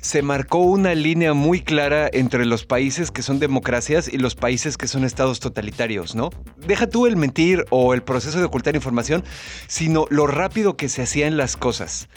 se marcó una línea muy clara entre los países que son democracias y los países que son estados totalitarios, ¿no? Deja tú el mentir o el proceso de ocultar información, sino lo rápido que se hacían las cosas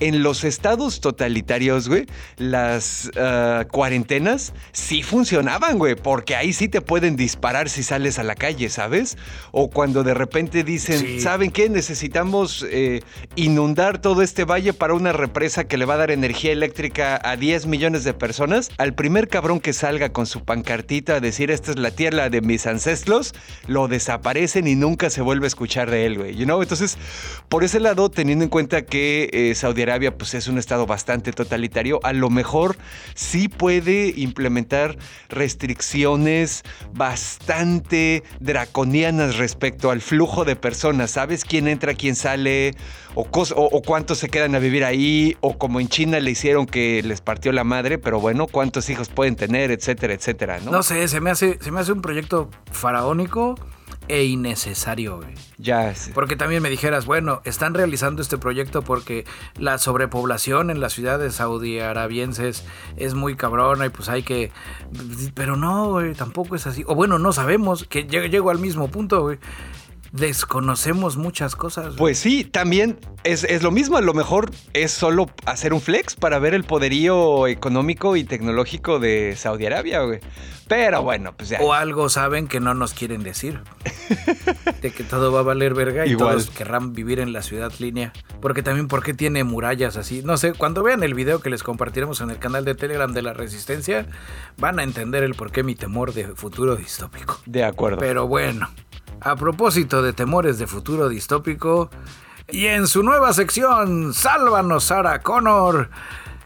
en los estados totalitarios, güey, las ah, cuarentenas sí funcionaban, güey, porque ahí sí te pueden disparar si sales a la calle, ¿sabes? O cuando de repente dicen, ¿saben qué? Necesitamos eh, inundar todo este valle para una represa que le va a dar energía eléctrica a 10 millones de personas. Al primer cabrón que salga con su pancartita a decir, esta es la tierra de mis ancestros, lo desaparecen y nunca se vuelve a escuchar de él, güey. You know? Entonces, por ese lado, teniendo en cuenta que eh, Saudi Arabia pues es un estado bastante totalitario, a lo mejor sí puede implementar restricciones bastante draconianas respecto al flujo de personas. ¿Sabes quién entra, quién sale? O, o, cuántos se quedan a vivir ahí, o como en China le hicieron que les partió la madre, pero bueno, cuántos hijos pueden tener, etcétera, etcétera, ¿no?
No sé, se me hace, se me hace un proyecto faraónico e innecesario, güey.
Ya.
Porque también me dijeras, bueno, están realizando este proyecto porque la sobrepoblación en las ciudades saudiarabienses es muy cabrona y pues hay que. Pero no, güey, tampoco es así. O bueno, no sabemos, que llego al mismo punto, güey desconocemos muchas cosas.
Pues sí, también es, lo mismo. A lo mejor es solo hacer un flex para ver el poderío económico y tecnológico de Saudi Arabia, güey. Pero bueno, pues ya.
O algo saben que no nos quieren decir. (laughs) de que todo va a valer verga y todos querrán vivir en la ciudad línea. Porque también, ¿por qué tiene murallas así? No sé, cuando vean el video que les compartiremos en el canal de Telegram de la Resistencia, van a entender el por qué mi temor de futuro distópico.
De acuerdo.
Pero bueno a propósito de temores de futuro distópico. Y en su nueva sección, Sálvanos Sara Connor.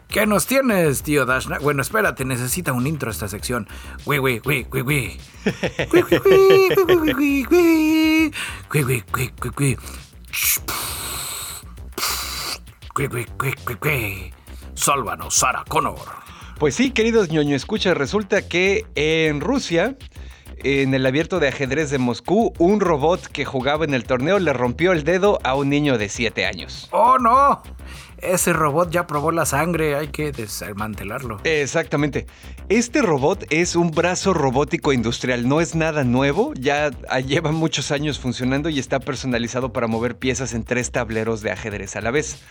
¿Qué nos tienes, tío Dashna? Bueno, espérate, necesita un intro esta sección. Güey, güey, güey, güey, güey. Sálvanos, Sara Connor.
Pues sí, queridos ñoño escucha, resulta que en Rusia en el abierto de ajedrez de Moscú, un robot que jugaba en el torneo le rompió el dedo a un niño de 7 años.
¡Oh, no! Ese robot ya probó la sangre, hay que desmantelarlo.
Exactamente. Este robot es un brazo robótico industrial, no es nada nuevo, ya lleva muchos años funcionando y está personalizado para mover piezas en tres tableros de ajedrez a la vez.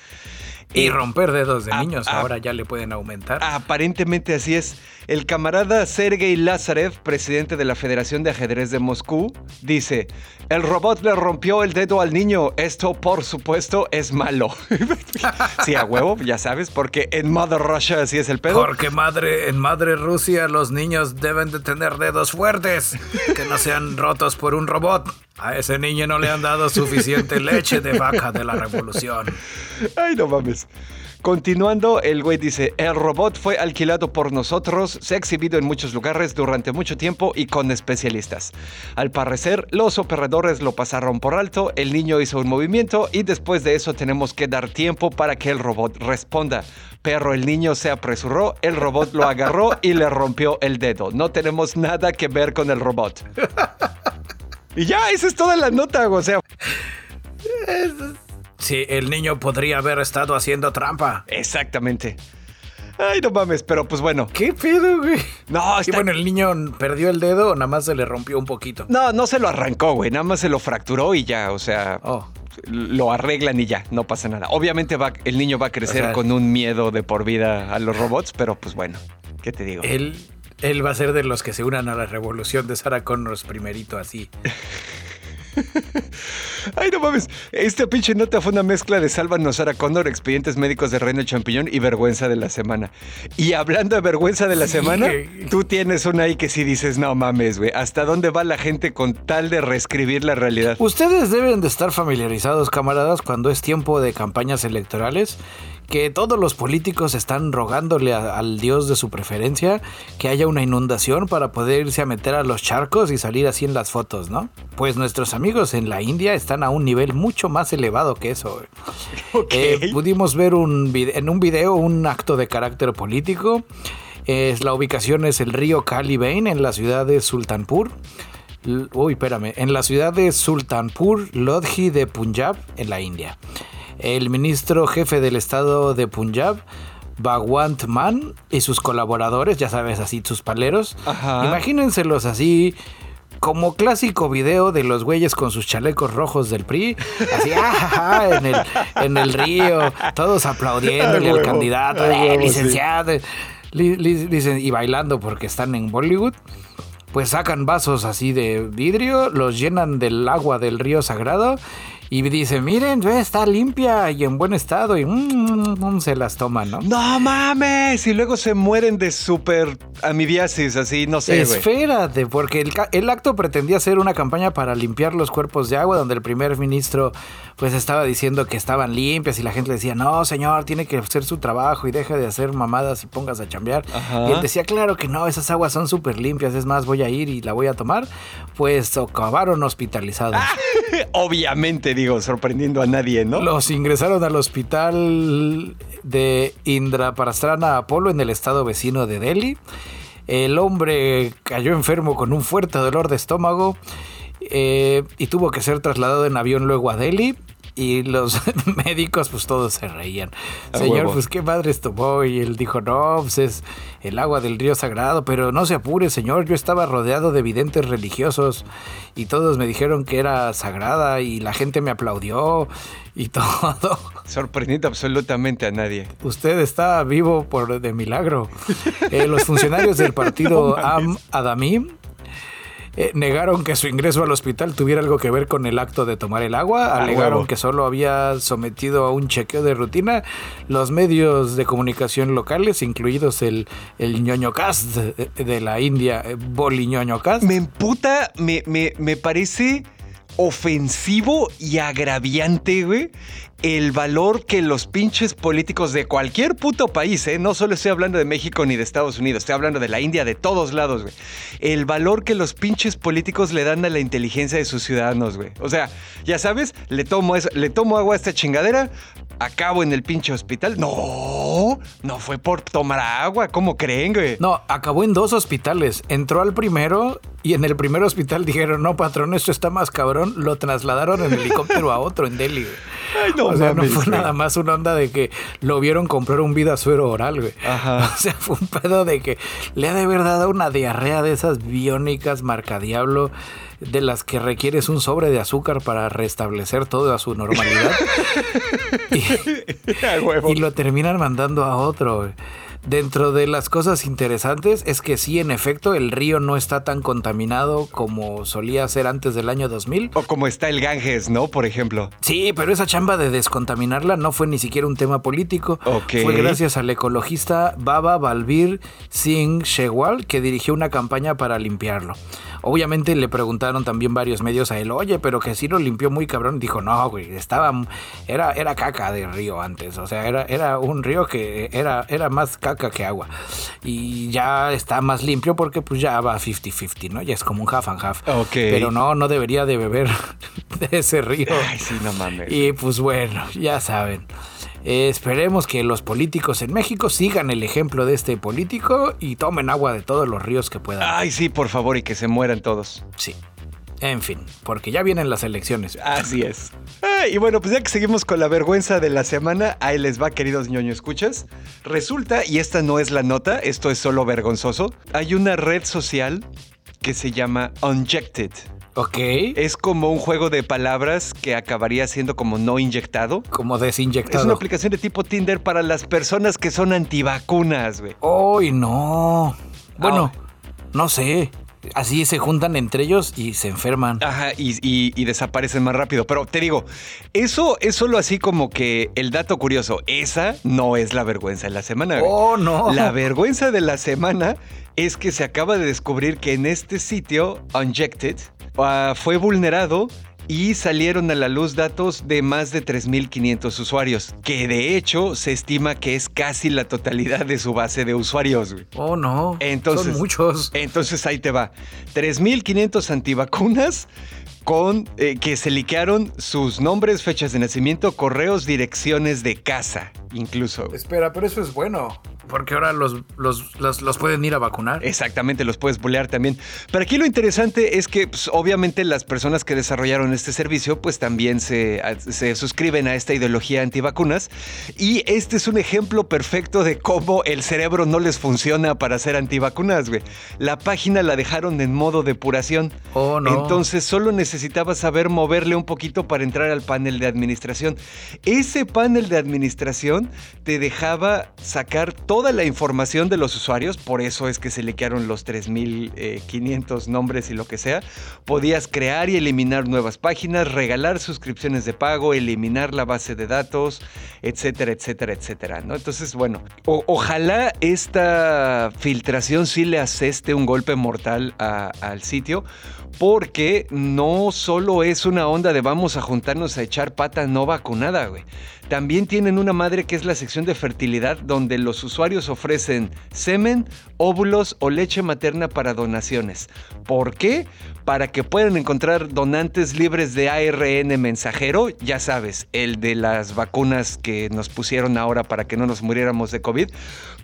Y romper dedos de niños, ahora ya le pueden aumentar.
Aparentemente así es. El camarada Sergei Lazarev, presidente de la Federación de Ajedrez de Moscú, dice, el robot le rompió el dedo al niño. Esto, por supuesto, es malo. (laughs) sí, a huevo, ya sabes, porque en Mother Russia así es el pedo.
Porque madre, en Madre Rusia los niños deben de tener dedos fuertes, que no sean rotos por un robot. A ese niño no le han dado suficiente leche de vaca de la revolución.
Ay, no mames. Continuando, el güey dice, el robot fue alquilado por nosotros, se ha exhibido en muchos lugares durante mucho tiempo y con especialistas. Al parecer, los operadores lo pasaron por alto, el niño hizo un movimiento y después de eso tenemos que dar tiempo para que el robot responda. Pero el niño se apresuró, el robot lo agarró y le rompió el dedo. No tenemos nada que ver con el robot. (laughs) Y ya, esa es toda la nota, o sea.
Sí, el niño podría haber estado haciendo trampa.
Exactamente. Ay, no mames, pero pues bueno.
¿Qué pedo, güey?
No,
Y
está...
bueno, el niño perdió el dedo o nada más se le rompió un poquito.
No, no se lo arrancó, güey. Nada más se lo fracturó y ya, o sea,
Oh,
lo arreglan y ya, no pasa nada. Obviamente va, el niño va a crecer
O sea-
con un miedo de por vida a los robots, pero pues bueno, ¿qué te digo?
él, él va a ser de los que se unan a la revolución de Sarah Connors primerito así. (laughs) (laughs)
Ay, no mames. Esta pinche nota fue una mezcla de Sálvanos Sarah Connor, expedientes médicos de Reino Champiñón y vergüenza de la semana. Y hablando de vergüenza de la
Sí,
semana, tú tienes una ahí que sí dices, no mames, güey. ¿Hasta dónde va la gente con tal de reescribir la realidad?
Ustedes deben de estar familiarizados, camaradas, cuando es tiempo de campañas electorales, que todos los políticos están rogándole a- al dios de su preferencia que haya una inundación para poder irse a meter a los charcos y salir así en las fotos, ¿no? Pues nuestros amigos en la India están a un nivel mucho más elevado que eso. (laughs) Eh, pudimos ver un en un video un acto de carácter político. La ubicación es el río Kalibain en la ciudad de Sultanpur. Uy, espérame. En la ciudad de Sultanpur, Lodhi de Punjab, en la India. El ministro jefe del estado de Punjab, Bhagwant Man, y sus colaboradores, ya sabes, así sus paleros.
Ajá.
Imagínenselos así. Como clásico video de los güeyes con sus chalecos rojos del PRI, así (laughs) ah, en, el, en el río, todos aplaudiéndole al candidato,
Ay,
eh,
huevo, sí.
licenciado, li- li- dicen, y bailando porque están en Bollywood pues sacan vasos así de vidrio, los llenan del agua del río sagrado y dicen, miren, está limpia y en buen estado y mm, mm, se las toman, ¿no?
No mames. Y luego se mueren de super amibiasis, así, no sé.
Espérate, porque el, el acto pretendía ser una campaña para limpiar los cuerpos de agua, donde el primer ministro pues estaba diciendo que estaban limpias y la gente le decía, no señor, tiene que hacer su trabajo y deje de hacer mamadas y pongas a chambear.
Ajá.
Y él decía, claro que no, esas aguas son súper limpias, es más, voy a ir y la voy a tomar. Pues acabaron hospitalizados. (laughs)
Obviamente, digo, sorprendiendo a nadie, ¿no?
Los ingresaron al hospital de Indraprasthana Apolo en el estado vecino de Delhi. El hombre cayó enfermo con un fuerte dolor de estómago eh, y tuvo que ser trasladado en avión luego a Delhi. Y los (laughs) médicos, pues todos se reían.
A
Señor,
huevo.
pues qué madres tomó. Y él dijo, no, pues es el agua del río sagrado. Pero no se apure, señor. Yo estaba rodeado de videntes religiosos. Y todos me dijeron que era sagrada. Y la gente me aplaudió. Y (laughs) todo.
Sorprendiendo absolutamente a nadie.
Usted está vivo por de milagro. Eh, los funcionarios del partido (laughs)
No
Am
mames.
Eh, negaron que su ingreso al hospital tuviera algo que ver con el acto de tomar el agua.
Ah,
Alegaron
huevo.
que solo había sometido a un chequeo de rutina. Los medios de comunicación locales, incluidos el, el ñoño cast de, de la India, eh, Boli ñoño cast.
Me emputa, me, me, me parece ofensivo y agraviante, güey. El valor que los pinches políticos de cualquier puto país, ¿eh? No solo estoy hablando de México ni de Estados Unidos, estoy hablando de la India, de todos lados, güey. El valor que los pinches políticos le dan a la inteligencia de sus ciudadanos, güey. O sea, ya sabes, le tomo, eso- le tomo agua a esta chingadera, acabo en el pinche hospital. No, no fue por tomar agua, ¿cómo creen, güey?
No, acabó en dos hospitales. Entró al primero y en el primer hospital dijeron, no, patrón, esto está más cabrón. Lo trasladaron en helicóptero a otro en Delhi. güey.
Ay, no
o sea, no fue nada más una onda de que lo vieron comprar un vida suero oral, güey.
Ajá. (laughs)
O sea, fue un pedo de que le ha de haber dado una diarrea de esas biónicas marca diablo de las que requieres un sobre de azúcar para restablecer todo a su normalidad. (laughs) y, y lo terminan mandando a otro. güey. Dentro de las cosas interesantes es que sí, en efecto, el río no está tan contaminado como solía ser antes del año 2000.
O como está el Ganges, ¿no? Por ejemplo.
Sí, pero esa chamba de descontaminarla no fue ni siquiera un tema político.
Ok.
Fue gracias al ecologista Baba Balbir Singh Shewal que dirigió una campaña para limpiarlo. Obviamente le preguntaron también varios medios a él, oye, pero que sí lo limpió muy cabrón. Dijo, no, güey, estaba, era, era caca de río antes. O sea, era, era un río que era, era más caca que agua. Y ya está más limpio porque pues ya va 50-50, ¿no? Ya es como un half and half. Pero no, no debería de beber (laughs) de ese río.
Ay, sí, no mames.
Y pues bueno, ya saben. Eh, esperemos que los políticos en México sigan el ejemplo de este político y tomen agua de todos los ríos que puedan.
Ay, sí, por favor, y que se mueran todos.
Sí. En fin, porque ya vienen las elecciones.
Así es. Y bueno, pues ya que seguimos con la vergüenza de la semana, ahí les va, queridos ñoño escuchas. Resulta, y esta no es la nota, esto es solo vergonzoso, hay una red social que se llama Unjected.
Ok.
Es como un juego de palabras que acabaría siendo como no inyectado.
Como
Es una
desinyectado.
aplicación de tipo Tinder para las personas que son antivacunas, güey.
¡Ay, no! Bueno,
Ah.
no sé. Así se juntan entre ellos y se enferman.
Ajá, y, y- y desaparecen más rápido. Pero te digo, eso es solo así como que el dato curioso. Esa no es la vergüenza de la semana.
¡Oh, no!
La vergüenza de la semana es que se acaba de descubrir que en este sitio, Unjected, ah, fue vulnerado y salieron a la luz datos de más de 3.500 usuarios, que de hecho se estima que es casi la totalidad de su base de usuarios. güey.
¡Oh, no!
Entonces-
Son muchos.
Entonces ahí te va. 3.500 antivacunas con eh, que se liquearon sus nombres, fechas de nacimiento, correos, direcciones de casa, incluso.
Espera, pero eso es bueno. Porque ahora los, los, los, los pueden ir a vacunar.
Exactamente, los puedes bulear también. Pero aquí lo interesante es que pues, obviamente las personas que desarrollaron este servicio pues también se, se suscriben a esta ideología antivacunas y este es un ejemplo perfecto de cómo el cerebro no les funciona para ser antivacunas, güey. La página la dejaron en modo depuración.
Oh, no.
Entonces solo necesitabas saber moverle un poquito para entrar al panel de administración. Ese panel de administración te dejaba sacar toda la información de los usuarios, por eso es que se le quedaron los 3.500 nombres y lo que sea. Podías crear y eliminar nuevas páginas, regalar suscripciones de pago, eliminar la base de datos, etcétera, etcétera, etcétera. ¿no? Entonces, bueno, ojalá esta filtración sí le aseste un golpe mortal al sitio, porque no solo es una onda de vamos a juntarnos a echar pata no vacunada, güey. También tienen una madre que es la sección de fertilidad donde los usuarios ofrecen semen, óvulos o leche materna para donaciones. ¿Por qué? Para que puedan encontrar donantes libres de ARN mensajero, ya sabes, el de las vacunas que nos pusieron ahora para que no nos muriéramos de COVID,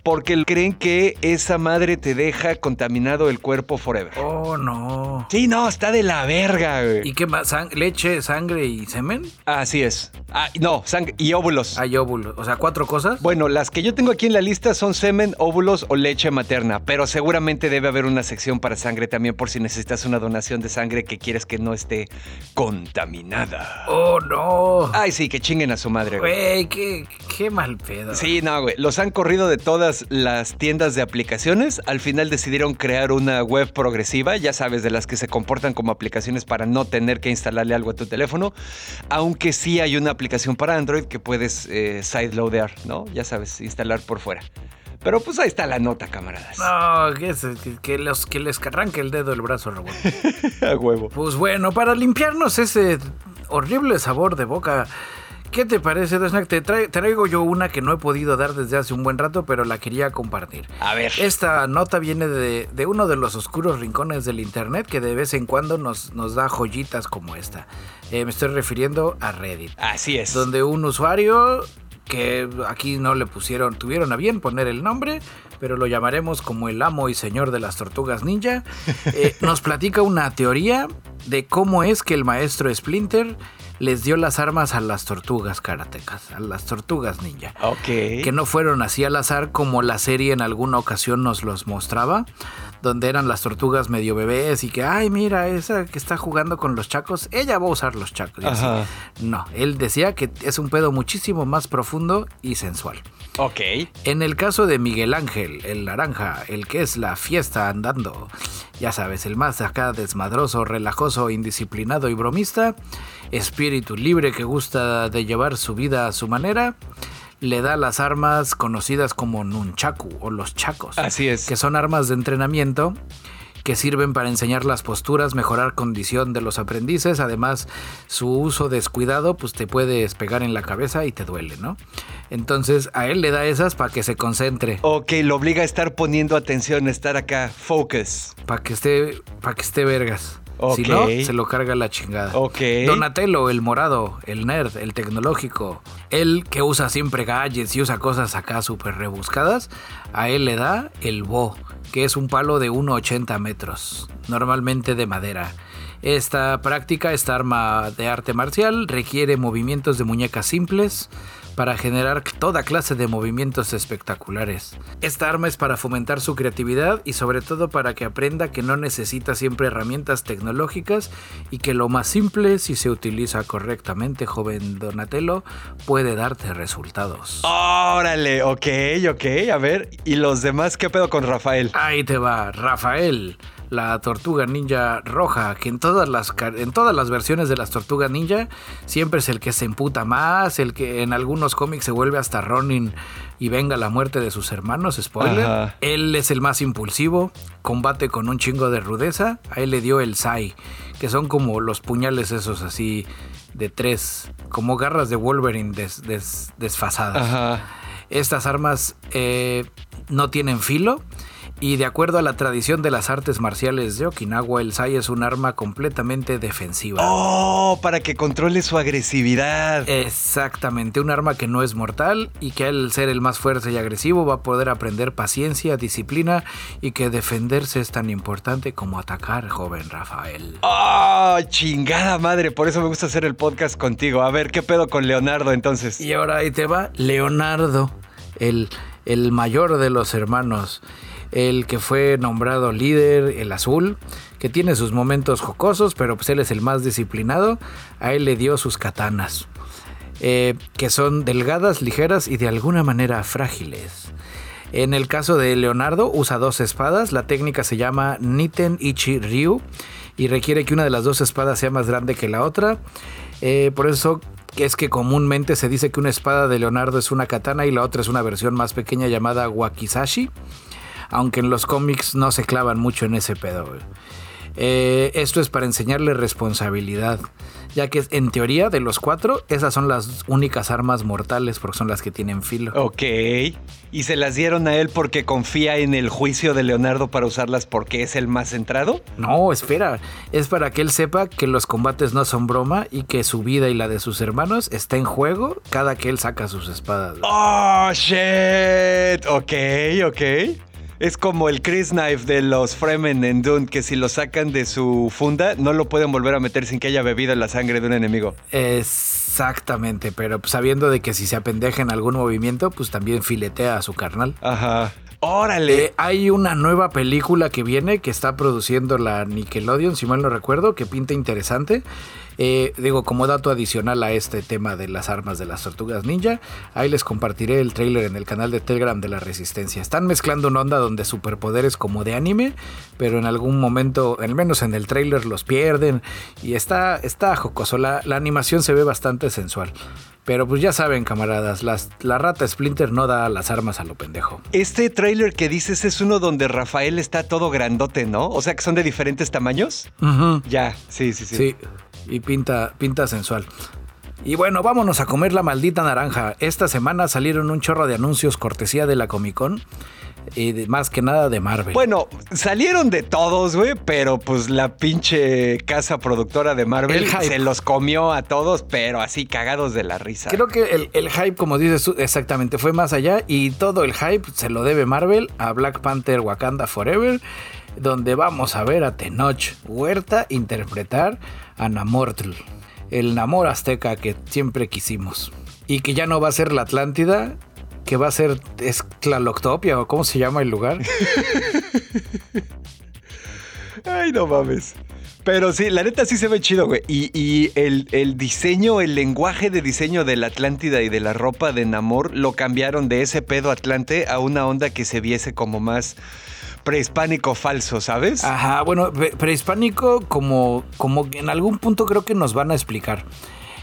porque creen que esa madre te deja contaminado el cuerpo forever.
Oh, no.
Sí, no, está de la verga, güey.
¿Y qué más? ¿Sang- ¿Leche, sangre y semen?
Así es. Ah, no, sangre y óvulos.
Hay óvulos. O sea, cuatro cosas.
Bueno, las que yo tengo aquí en la lista son semen, óvulos o leche materna, pero seguramente debe haber una sección para sangre también por si necesitas una donación de sangre que quieres que no esté contaminada.
Oh, no.
Ay, sí, que chinguen a su madre, güey.
Güey, qué, qué mal pedo.
Sí, no, güey. Los han corrido de todas las tiendas de aplicaciones. Al final decidieron crear una web progresiva, ya sabes, de las que se comportan como aplicaciones para no tener que instalarle algo a tu teléfono. Aunque sí hay una aplicación para Android que puedes eh, sideloadear, ¿no? Ya sabes, instalar por fuera. Pero pues ahí está la nota, camaradas.
No, que, que- que los, que les arranque el dedo del brazo, Raúl. (laughs)
A huevo.
Pues bueno, para limpiarnos ese horrible sabor de boca, ¿qué te parece, Dashnak? Te tra- traigo yo una que no he podido dar desde hace un buen rato, pero la quería compartir.
A ver.
Esta nota viene de, de uno de los oscuros rincones del internet que de vez en cuando nos, nos da joyitas como esta. Eh, me estoy refiriendo a Reddit.
Así es.
donde un usuario que aquí no le pusieron, tuvieron a bien poner el nombre, pero lo llamaremos como el amo y señor de las tortugas ninja, (laughs) eh, nos platica una teoría de cómo es que el maestro Splinter les dio las armas a las tortugas karatecas, a las tortugas ninja.
Ok.
Que no fueron así al azar como la serie en alguna ocasión nos los mostraba, donde eran las tortugas medio bebés y que, ay, mira, esa que está jugando con los chacos, ella va a usar los chacos. y así.
Ajá.
No, él decía que es un pedo muchísimo más profundo y sensual.
Ok.
En el caso de Miguel Ángel, el naranja, el que es la fiesta andando, ya sabes, el más acá desmadroso, relajoso, indisciplinado y bromista, espíritu libre que gusta de llevar su vida a su manera, le da las armas conocidas como nunchaku o los chacos,
Así es.
que son armas de entrenamiento que sirven para enseñar las posturas, mejorar condición de los aprendices. Además, su uso descuidado pues te puede pegar en la cabeza y te duele, ¿no? Entonces a él le da esas para que se concentre.
Ok, lo obliga a estar poniendo atención, a estar acá, focus.
Para que esté, para que esté vergas. Si no, se lo carga la chingada.
Ok.
Donatello, el morado, el nerd, el tecnológico. Él que usa siempre gadgets y usa cosas acá súper rebuscadas, a él le da el bo, que es un palo de 1,80 metros, normalmente de madera. Esta práctica, esta arma de arte marcial, requiere movimientos de muñecas simples, para generar toda clase de movimientos espectaculares. Esta arma es para fomentar su creatividad y sobre todo para que aprenda que no necesita siempre herramientas tecnológicas y que lo más simple, si se utiliza correctamente, joven Donatello, puede darte resultados.
Órale, ok, ok, a ver, ¿y los demás qué pedo con Rafael?
Ahí te va, Rafael la tortuga ninja roja, que en todas las en todas las versiones de las tortugas ninja siempre es el que se emputa más, el que en algunos cómics se vuelve hasta Ronin y venga la muerte de sus hermanos, spoiler. Él es el más impulsivo, combate con un chingo de rudeza, a él le dio el Sai, que son como los puñales esos así de tres, como garras de Wolverine desfasadas. Estas armas eh, no tienen filo y de acuerdo a la tradición de las artes marciales de Okinawa, el Sai es un arma completamente defensiva.
¡Oh! Para que controle su agresividad.
Exactamente, un arma que no es mortal y que al ser el más fuerte y agresivo va a poder aprender paciencia, disciplina y que defenderse es tan importante como atacar, joven Rafael.
¡Oh! Chingada madre, por eso me gusta hacer el podcast contigo. A ver, ¿qué pedo con Leonardo entonces?
Y ahora ahí te va Leonardo, el, el mayor de los hermanos el que fue nombrado líder, el azul, que tiene sus momentos jocosos, pero pues él es el más disciplinado, a él le dio sus katanas, eh, que son delgadas, ligeras y de alguna manera frágiles. En el caso de Leonardo usa dos espadas, la técnica se llama Niten Ichi Ryu y requiere que una de las dos espadas sea más grande que la otra. Eh, por eso es que comúnmente se dice que una espada de Leonardo es una katana y la otra es una versión más pequeña llamada wakizashi aunque en los cómics no se clavan mucho en ese pedo. Eh, esto es para enseñarle responsabilidad, ya que en teoría de los cuatro, esas son las únicas armas mortales porque son las que tienen filo.
Ok, ¿y se las dieron a él porque confía en el juicio de Leonardo para usarlas porque es el más centrado?
No, espera, es para que él sepa que los combates no son broma y que su vida y la de sus hermanos está en juego cada que él saca sus espadas.
Oh, shit, ok, ok. Es como el Chris Knife de los Fremen en Dune, que si lo sacan de su funda, no lo pueden volver a meter sin que haya bebido la sangre de un enemigo.
Exactamente, pero sabiendo de que si se apendeja en algún movimiento, pues también filetea a su carnal.
Ajá. Órale.
Eh, hay una nueva película que viene que está produciendo la Nickelodeon, si mal no recuerdo, que pinta interesante. Eh, digo, como dato adicional a este tema de las armas de las tortugas ninja, ahí les compartiré el trailer en el canal de Telegram de la Resistencia. Están mezclando una onda donde superpoderes como de anime, pero en algún momento, al menos en el trailer, los pierden y está, está jocoso. La, la animación se ve bastante sensual. Pero pues ya saben, camaradas, la rata Splinter no da las armas a lo pendejo.
Este trailer que dices es uno donde Rafael está todo grandote, ¿no? O sea que son de diferentes tamaños. Ya, sí, sí, sí.
Sí y pinta, pinta sensual. Y bueno, vámonos a comer la maldita naranja. Esta semana salieron un chorro de anuncios cortesía de la Comic Con. Y más que nada de Marvel.
Bueno, salieron de todos, güey, pero pues la pinche casa productora de Marvel se los comió a todos, pero así cagados de la risa.
Creo que el, el, hype, como dices tú, exactamente, fue más allá y todo el hype se lo debe Marvel a Black Panther Wakanda Forever, donde vamos a ver a Tenoch Huerta interpretar a Namortl, el Namor azteca que siempre quisimos. Y que ya no va a ser la Atlántida, que va a ser es Tlaloctopia o cómo se llama el lugar. (laughs)
Ay, no mames. Pero sí, la neta sí se ve chido, güey. Y, el, el, diseño, el lenguaje de diseño de la Atlántida y de la ropa de Namor lo cambiaron de ese pedo Atlante a una onda que se viese como más prehispánico falso, ¿sabes?
Ajá, bueno, prehispánico como, como en algún punto creo que nos van a explicar.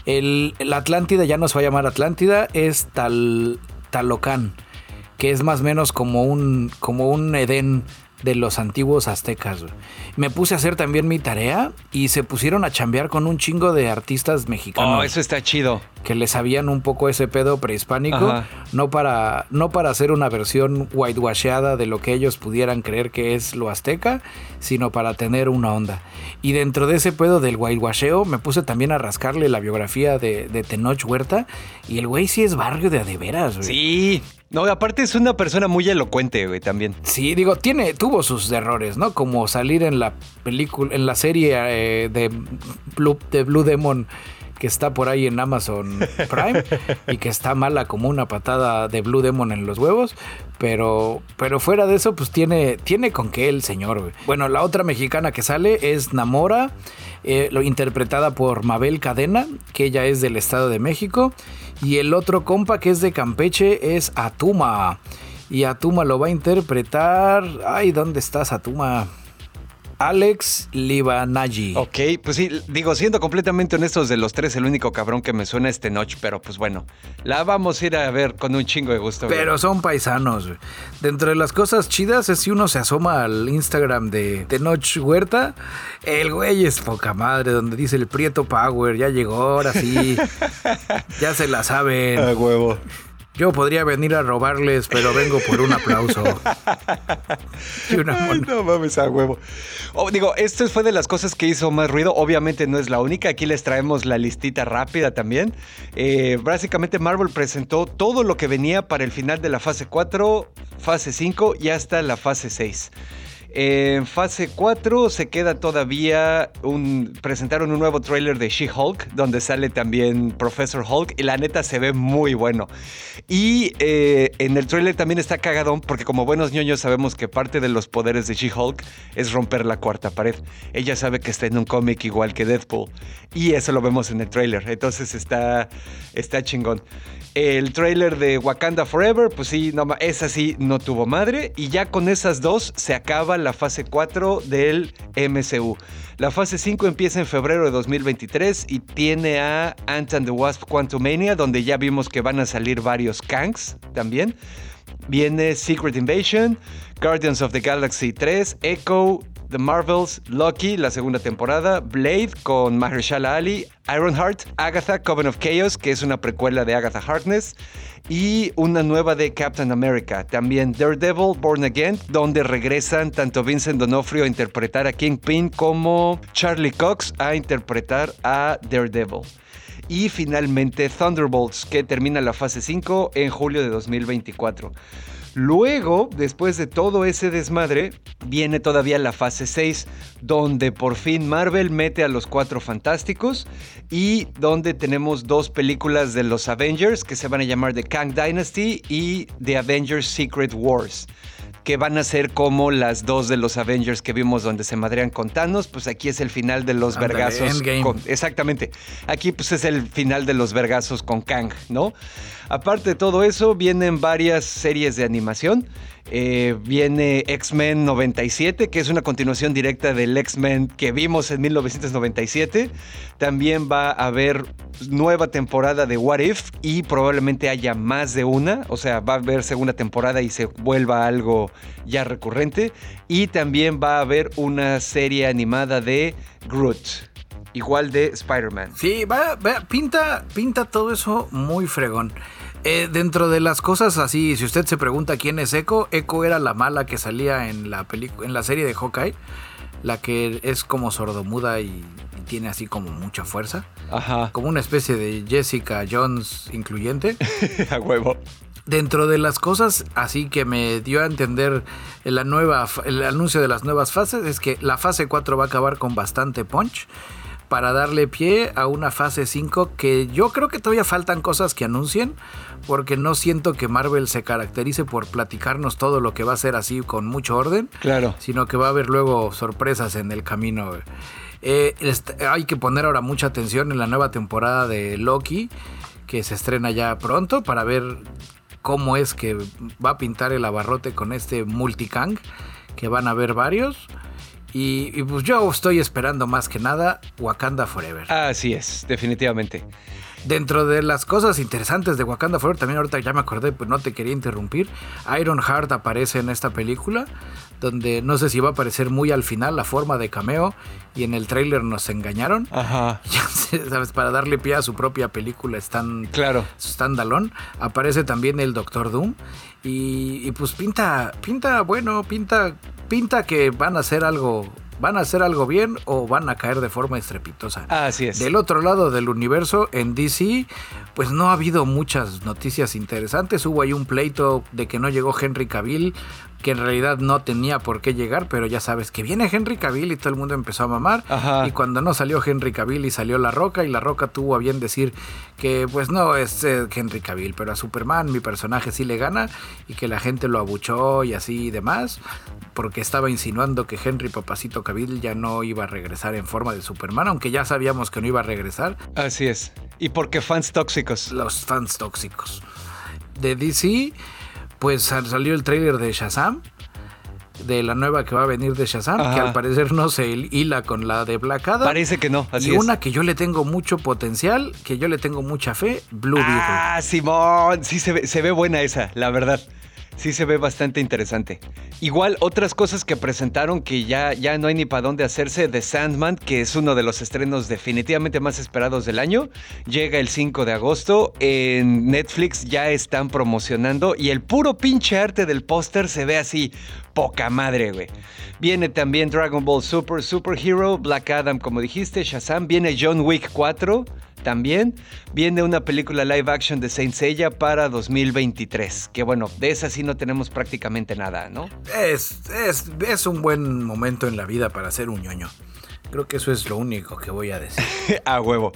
El, Atlántida ya no se va a llamar Atlántida, es Tal, Talocán que es más o menos como un, como un Edén de los antiguos aztecas. Me puse a hacer también mi tarea y se pusieron a chambear con un chingo de artistas mexicanos.
Oh, eso está chido.
Que le sabían un poco ese pedo prehispánico, no para, no para hacer una versión whitewasheada de lo que ellos pudieran creer que es lo azteca, sino para tener una onda. Y dentro de ese pedo del whitewasheo me puse también a rascarle la biografía de, de Tenoch Huerta y el güey sí es barrio de adeveras, güey.
Sí, no, aparte es una persona muy elocuente, güey, también.
Sí, digo, tiene, tuvo sus errores, ¿no? Como salir en la película, en la serie eh, de, Blue, de Blue Demon que está por ahí en Amazon (laughs) Prime y que está mala como una patada de Blue Demon en los huevos, pero, pero fuera de eso, pues tiene, tiene con qué el señor. Güey. Bueno, la otra mexicana que sale es Namora, eh, lo, interpretada por Mabel Cadena, que ella es del Estado de México, y el otro compa que es de Campeche es Atuma. Y Atuma lo va a interpretar. Ay, ¿dónde estás, Atuma? Alex Libanagi.
Ok, pues sí, digo, siendo completamente honestos de los tres, el único cabrón que me suena es Tenoch, pero pues bueno, la vamos a ir a ver con un chingo de gusto.
Pero son paisanos. Dentro de las cosas chidas es si uno se asoma al Instagram de Tenoch Huerta, el güey es poca madre, donde dice el Prieto Power, ya llegó, ahora sí, (laughs) ya se la saben.
A huevo.
Yo podría venir a robarles, pero vengo por un aplauso. (laughs)
y una no mames a huevo. Oh, digo, esto fue de las cosas que hizo más ruido. Obviamente no es la única. Aquí les traemos la listita rápida también. Eh, básicamente Marvel presentó todo lo que venía para el final de la fase 4, fase 5 y hasta la fase 6. En fase 4 se queda todavía un. Presentaron un nuevo trailer de She-Hulk, donde sale también Professor Hulk, y la neta se ve muy bueno. Y eh, en el trailer también está cagadón, porque como buenos ñoños sabemos que parte de los poderes de She-Hulk es romper la cuarta pared. Ella sabe que está en un cómic igual que Deadpool, y eso lo vemos en el trailer. Entonces está, chingón. El trailer de Wakanda Forever, pues sí, no, esa sí no tuvo madre. Y ya con esas dos se acaba la fase 4 del MCU. La fase 5 empieza en febrero de 2023 y tiene a Ant and the Wasp Quantumania, donde ya vimos que van a salir varios Kangs también. Viene Secret Invasion, Guardians of the Galaxy 3, Echo, The Marvels, Loki, la segunda temporada, Blade con Mahershala Ali, Ironheart, Agatha, Coven of Chaos, que es una precuela de Agatha Harkness, y una nueva de Captain America. También Daredevil, Born Again, donde regresan tanto Vincent D'Onofrio a interpretar a Kingpin como Charlie Cox a interpretar a Daredevil. Y finalmente Thunderbolts, que termina la fase 5 en julio de 2024. Luego, después de todo ese desmadre, viene todavía la fase 6, donde por fin Marvel mete a los cuatro fantásticos y donde tenemos dos películas de los Avengers que se van a llamar The Kang Dynasty y The Avengers Secret Wars que van a ser como las dos de los Avengers que vimos donde se madrean con Thanos, pues aquí es el final de los vergazos. exactamente. Aquí pues es el final de los vergazos con Kang, ¿no? Aparte de todo eso, vienen varias series de animación. Eh, viene X-Men 97, que es una continuación directa del X-Men que vimos en 1997. También va a haber nueva temporada de What If y probablemente haya más de una. O sea, va a haber segunda temporada y se vuelva algo ya recurrente. Y también va a haber una serie animada de Groot igual de Spider-Man.
Sí, va, pinta, pinta todo eso muy fregón. Eh, dentro de las cosas así, si usted se pregunta quién es Echo, Echo era la mala que salía en la, en la serie de Hawkeye, la que es como sordomuda y, y tiene así como mucha fuerza.
Ajá.
Como una especie de Jessica Jones incluyente. (laughs)
A huevo.
Dentro de las cosas así que me dio a entender la nueva, el anuncio de las nuevas fases es que la fase 4 va a acabar con bastante punch para darle pie a una fase 5 que yo creo que todavía faltan cosas que anuncien, porque no siento que Marvel se caracterice por platicarnos todo lo que va a ser así con mucho orden,
claro.
sino que va a haber luego sorpresas en el camino. Eh, hay que poner ahora mucha atención en la nueva temporada de Loki, que se estrena ya pronto, para ver cómo es que va a pintar el abarrote con este multicang, que van a haber varios. Y, y, pues yo estoy esperando más que nada Wakanda Forever.
Así es, definitivamente.
Dentro de las cosas interesantes de Wakanda Forever, también ahorita ya me acordé, pues no te quería interrumpir. Iron Heart aparece en esta película, donde no sé si va a aparecer muy al final la forma de cameo, y en el tráiler nos engañaron.
Ajá. (laughs)
Ya ¿sabes? Para darle pie a su propia película están
Claro.
standalone. Aparece también el Doctor Doom. Y, y pues pinta, pinta, bueno, pinta, pinta que van a hacer algo. ¿Van a hacer algo bien o van a caer de forma estrepitosa?
Así es.
Del otro lado del universo, en DC, pues no ha habido muchas noticias interesantes. Hubo ahí un pleito de que no llegó Henry Cavill, que en realidad no tenía por qué llegar, pero ya sabes que viene Henry Cavill y todo el mundo empezó a mamar.
Ajá.
Y cuando no salió Henry Cavill y salió La Roca, y La Roca tuvo a bien decir que pues no es eh, Henry Cavill, pero a Superman mi personaje sí le gana y que la gente lo abuchó y así y demás, porque estaba insinuando que Henry Papacito Cavill ya no iba a regresar en forma de Superman, aunque ya sabíamos que no iba a regresar,
Así es. Y porque fans tóxicos.
los fans tóxicos. De DC, pues sal- salió el tráiler de Shazam, de la nueva que va a venir de Shazam, que al parecer no se hila con la de Black Adam.
Parece que no, así
y
es.
una que yo le tengo mucho potencial, que yo le tengo mucha fe, Blue Beetle.
Ah, Simón, sí se ve, se ve buena esa, la verdad. Sí se ve bastante interesante. Igual otras cosas que presentaron que ya, ya no hay ni para dónde hacerse. The Sandman, que es uno de los estrenos definitivamente más esperados del año, llega el 5 de agosto. En Netflix ya están promocionando y el puro pinche arte del póster se ve así, poca madre, güey. Viene también Dragon Ball Super, Superhero, Black Adam, como dijiste, Shazam. Viene John Wick 4 también. Viene una película live action de Saint Seiya para 2023. Que bueno, de esa sí no tenemos prácticamente nada, ¿no?
Es, es, es un buen momento en la vida para ser un ñoño. Creo que eso es lo único que voy a decir. (laughs)
A huevo.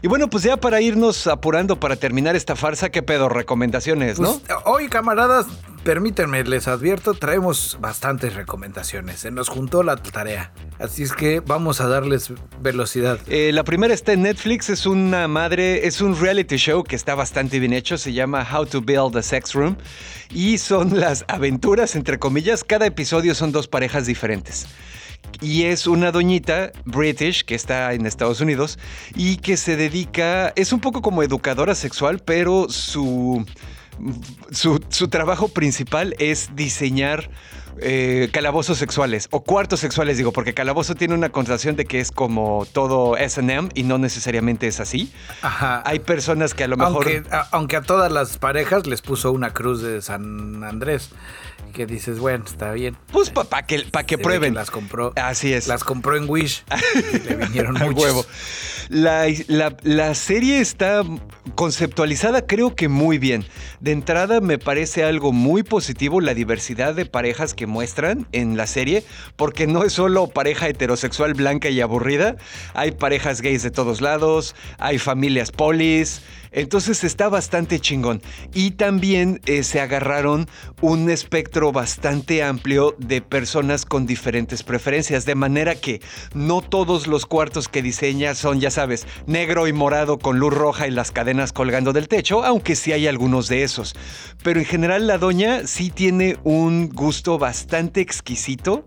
Y bueno, pues ya para irnos apurando para terminar esta farsa, ¿qué pedo? Recomendaciones, ¿no?
Pues, hoy, camaradas, permítanme, les advierto, traemos bastantes recomendaciones. Se nos juntó la tarea. Así es que vamos a darles velocidad.
Eh, la primera está en Netflix, es una madre, es un reality show que está bastante bien hecho, se llama How to Build a Sex Room y son las aventuras, entre comillas, cada episodio son dos parejas diferentes. Y es una doñita british que está en Estados Unidos y que se dedica, es un poco como educadora sexual, pero su, su, su trabajo principal es diseñar eh, calabozos sexuales o cuartos sexuales, digo, porque calabozo tiene una connotación de que es como todo SM y no necesariamente es así.
Ajá.
Hay personas que a lo mejor...
Aunque a, aunque a todas las parejas les puso una cruz de San Andrés. Que dices, bueno, está bien.
Pues para que, pa que
Se ve
prueben.
Las compró.
Así es.
Las compró en Wish. (laughs) y le vinieron muchos.
huevo. La, la- serie está conceptualizada creo que muy bien. De entrada me parece algo muy positivo la diversidad de parejas que muestran en la serie, porque no es solo pareja heterosexual blanca y aburrida, hay parejas gays de todos lados, hay familias polis. Entonces está bastante chingón. Y también eh, se agarraron un espectro bastante amplio de personas con diferentes preferencias. De manera que no todos los cuartos que diseña son, ya sabes, negro y morado con luz roja y las cadenas colgando del techo, aunque sí hay algunos de esos. Pero en general la doña sí tiene un gusto bastante exquisito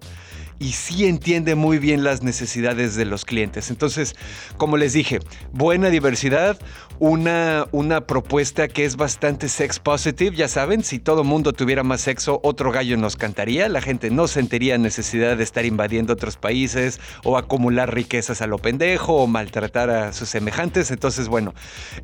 y sí entiende muy bien las necesidades de los clientes. Entonces, como les dije, buena diversidad, una, una propuesta que es bastante sex positive, ya saben, si todo mundo tuviera más sexo, otro gallo nos cantaría, la gente no sentiría necesidad de estar invadiendo otros países o acumular riquezas a lo pendejo o maltratar a sus semejantes. Entonces, bueno,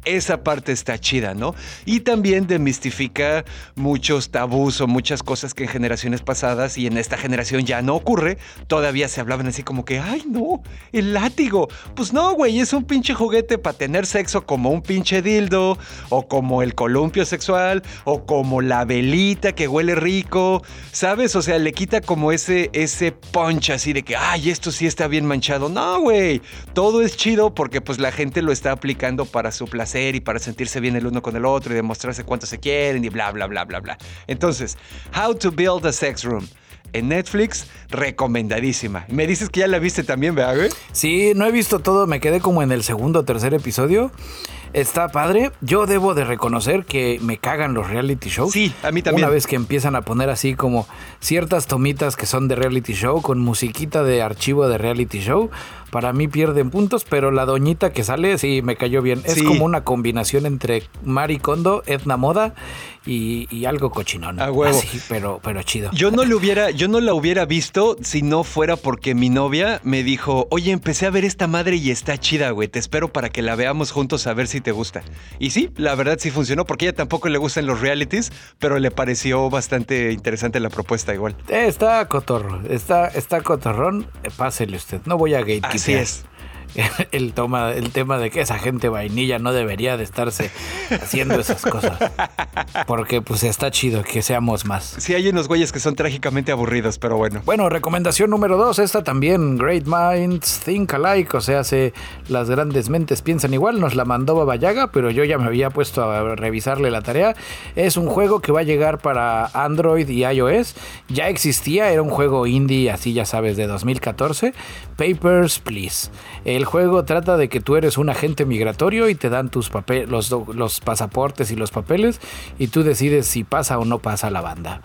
esa parte está chida, ¿no? Y también demistifica muchos tabús o muchas cosas que en generaciones pasadas y en esta generación ya no ocurre, todavía se hablaban así como que, ay no, el látigo. Pues no, güey, es un pinche juguete para tener sexo como un pinche dildo, o como el columpio sexual, o como la velita que huele rico, ¿sabes? O sea, le quita como ese, ese punch así de que, ay, esto sí está bien manchado. No, güey, todo es chido porque pues la gente lo está aplicando para su placer y para sentirse bien el uno con el otro y demostrarse cuánto se quieren y bla, bla, bla, bla, bla. Entonces, How to Build a Sex Room en Netflix, recomendadísima. Me dices que ya la viste también, ¿verdad, güey?
Sí, no he visto todo, me quedé como en el segundo o tercer episodio. Está padre. Yo debo de reconocer que me cagan los reality shows.
Sí, a mí también.
Una vez que empiezan a poner así como ciertas tomitas que son de reality show con musiquita de archivo de reality show, para mí pierden puntos, pero la doñita que sale sí me cayó bien. Es como una combinación entre Mari Kondo, Edna Moda y, y algo cochinón.
A huevo.
Así, pero, pero chido.
Yo no le hubiera, yo no la hubiera visto si no fuera porque mi novia me dijo, oye, empecé a ver esta madre y está chida, güey. Te espero para que la veamos juntos a ver si te gusta. Y sí, la verdad sí funcionó, porque a ella tampoco le gustan los realities, pero le pareció bastante interesante la propuesta igual.
Eh, está cotorro, está, está cotorrón. Eh, Pásele usted. No voy a gatekeepear.
Así es. (laughs)
El, toma, el tema de que esa gente vainilla no debería de estarse haciendo esas cosas. Porque pues está chido que seamos más.
Sí hay unos güeyes que son trágicamente aburridos, pero bueno.
Bueno, recomendación número dos, esta también, Great Minds Think Alike, o sea, se, las grandes mentes piensan igual, nos la mandó Baba Yaga, pero yo ya me había puesto a revisarle la tarea. Es un juego que va a llegar para Android y iOS, ya existía, era un juego indie, así ya sabes, de 2014, Papers, Please. El juego trata de que tú eres un agente migratorio y te dan tus papeles, los, los pasaportes y los papeles, y tú decides si pasa o no pasa la banda.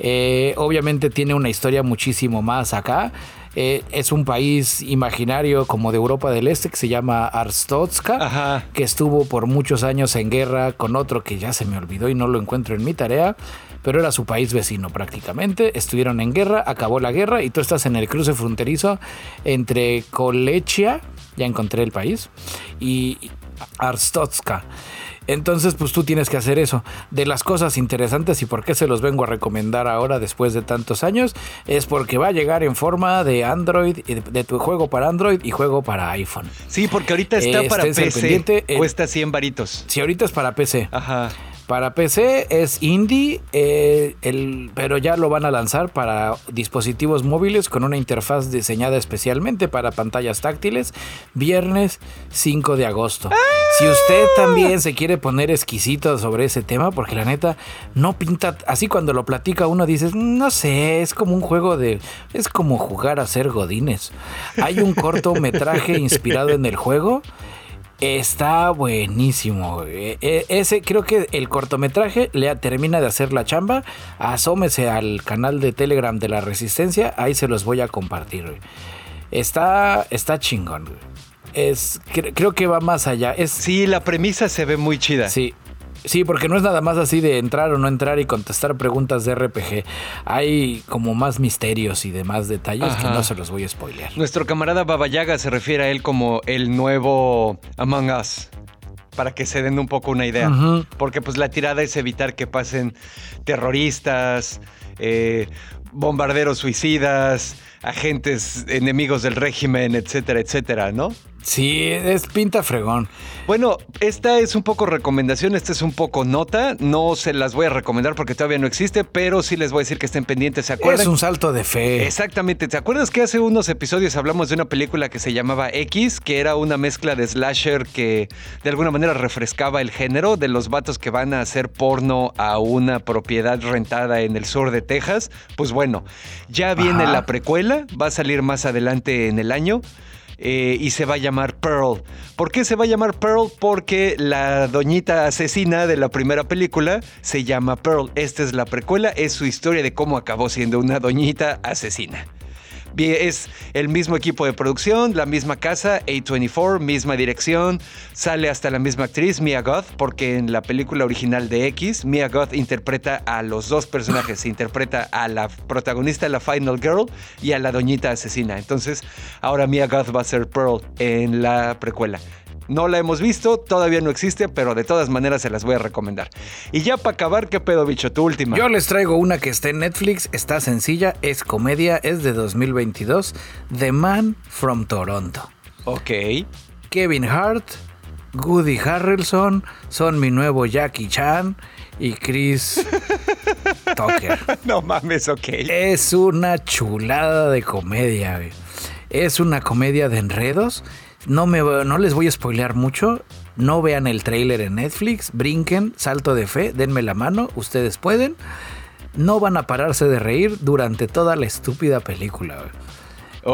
Eh, obviamente tiene una historia muchísimo más acá. Eh, es un país imaginario como de Europa del Este que se llama Arstotzka,
Ajá.
que estuvo por muchos años en guerra con otro que ya se me olvidó y no lo encuentro en mi tarea, pero era su país vecino prácticamente. Estuvieron en guerra, acabó la guerra y tú estás en el cruce fronterizo entre Kolechia, ya encontré el país, y Arstotzka. Entonces, pues tú tienes que hacer eso. De las cosas interesantes y por qué se los vengo a recomendar ahora después de tantos años, es porque va a llegar en forma de Android, de, tu juego para Android y juego para iPhone.
Sí, porque ahorita está
Eh,
para PC.
eh.
Cuesta 100 varitos.
Si ahorita es para PC.
Ajá.
Para PC es indie, eh, el, pero ya lo van a lanzar para dispositivos móviles con una interfaz diseñada especialmente para pantallas táctiles, viernes 5 de agosto. Si usted también se quiere poner exquisito sobre ese tema, porque la neta no pinta, así cuando lo platica uno dices, no sé, es como un juego de, es como jugar a ser godines. Hay un cortometraje inspirado en el juego. Está buenísimo. Eh, eh, Ese creo que el cortometraje le termina de hacer la chamba. Asómese al canal de Telegram de la Resistencia, ahí se los voy a compartir. Está está chingón. Es cre- creo que va más allá. Es
Sí, la premisa se ve muy chida.
Sí. Sí, porque no es nada más así de entrar o no entrar y contestar preguntas de RPG. Hay como más misterios y demás detalles que no se los voy a spoilear.
Nuestro camarada Baba Yaga se refiere a él como el nuevo Among Us. Para que se den un poco una idea. Porque pues la tirada es evitar que pasen terroristas, eh, bombarderos suicidas, agentes enemigos del régimen, etcétera, etcétera, ¿no?
Sí, es pinta fregón.
Bueno, esta es un poco recomendación, esta es un poco nota. No se las voy a recomendar porque todavía no existe, pero sí les voy a decir que estén pendientes. ¿Se acuerdan?
Es un salto de fe.
Exactamente. ¿Te acuerdas que hace unos episodios hablamos de una película que se llamaba X, que era una mezcla de slasher que de alguna manera refrescaba el género de los vatos que van a hacer porno a una propiedad rentada en el sur de Texas? Pues bueno, ya viene
Ajá.
la precuela, va a salir más adelante en el año. eh, y se va a llamar Pearl. ¿Por qué se va a llamar Pearl? Porque la doñita asesina de la primera película se llama Pearl. Esta es la precuela, es su historia de cómo acabó siendo una doñita asesina. Es el mismo equipo de producción, la misma casa, A24, misma dirección, sale hasta la misma actriz, Mia Goth, porque en la película original de X, Mia Goth interpreta a los dos personajes, interpreta a la protagonista, la Final Girl, y a la doñita asesina. Entonces, ahora Mia Goth va a ser Pearl en la precuela. No la hemos visto, todavía no existe, pero de todas maneras se las voy a recomendar. Y ya para acabar, ¿qué pedo, bicho? Tu última.
Yo les traigo una que está en Netflix, está sencilla, es comedia, es de 2022, The Man from Toronto.
Ok.
Kevin Hart, Woody Harrelson, son mi nuevo Jackie Chan y Chris (laughs) Tucker.
No mames, ok.
Es una chulada de comedia, güey. Es una comedia de enredos. No, me, no les voy a spoilear mucho. No vean el tráiler en Netflix. Brinquen, salto de fe, denme la mano. Ustedes pueden. No van a pararse de reír durante toda la estúpida película.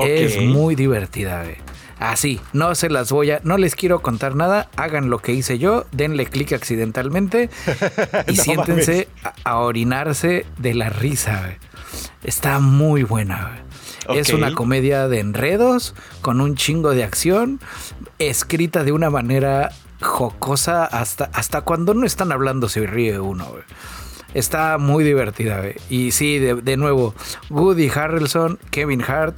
Es muy divertida, güey. Así, no se las voy a, no les quiero contar nada, hagan lo que hice yo, denle clic accidentalmente (laughs) y siéntense a, orinarse de la risa. Está muy buena. Es una comedia de enredos con un chingo de acción, escrita de una manera jocosa hasta, hasta cuando no están hablando se ríe uno. Está muy divertida. Y sí, de, de nuevo, Woody Harrelson, Kevin Hart,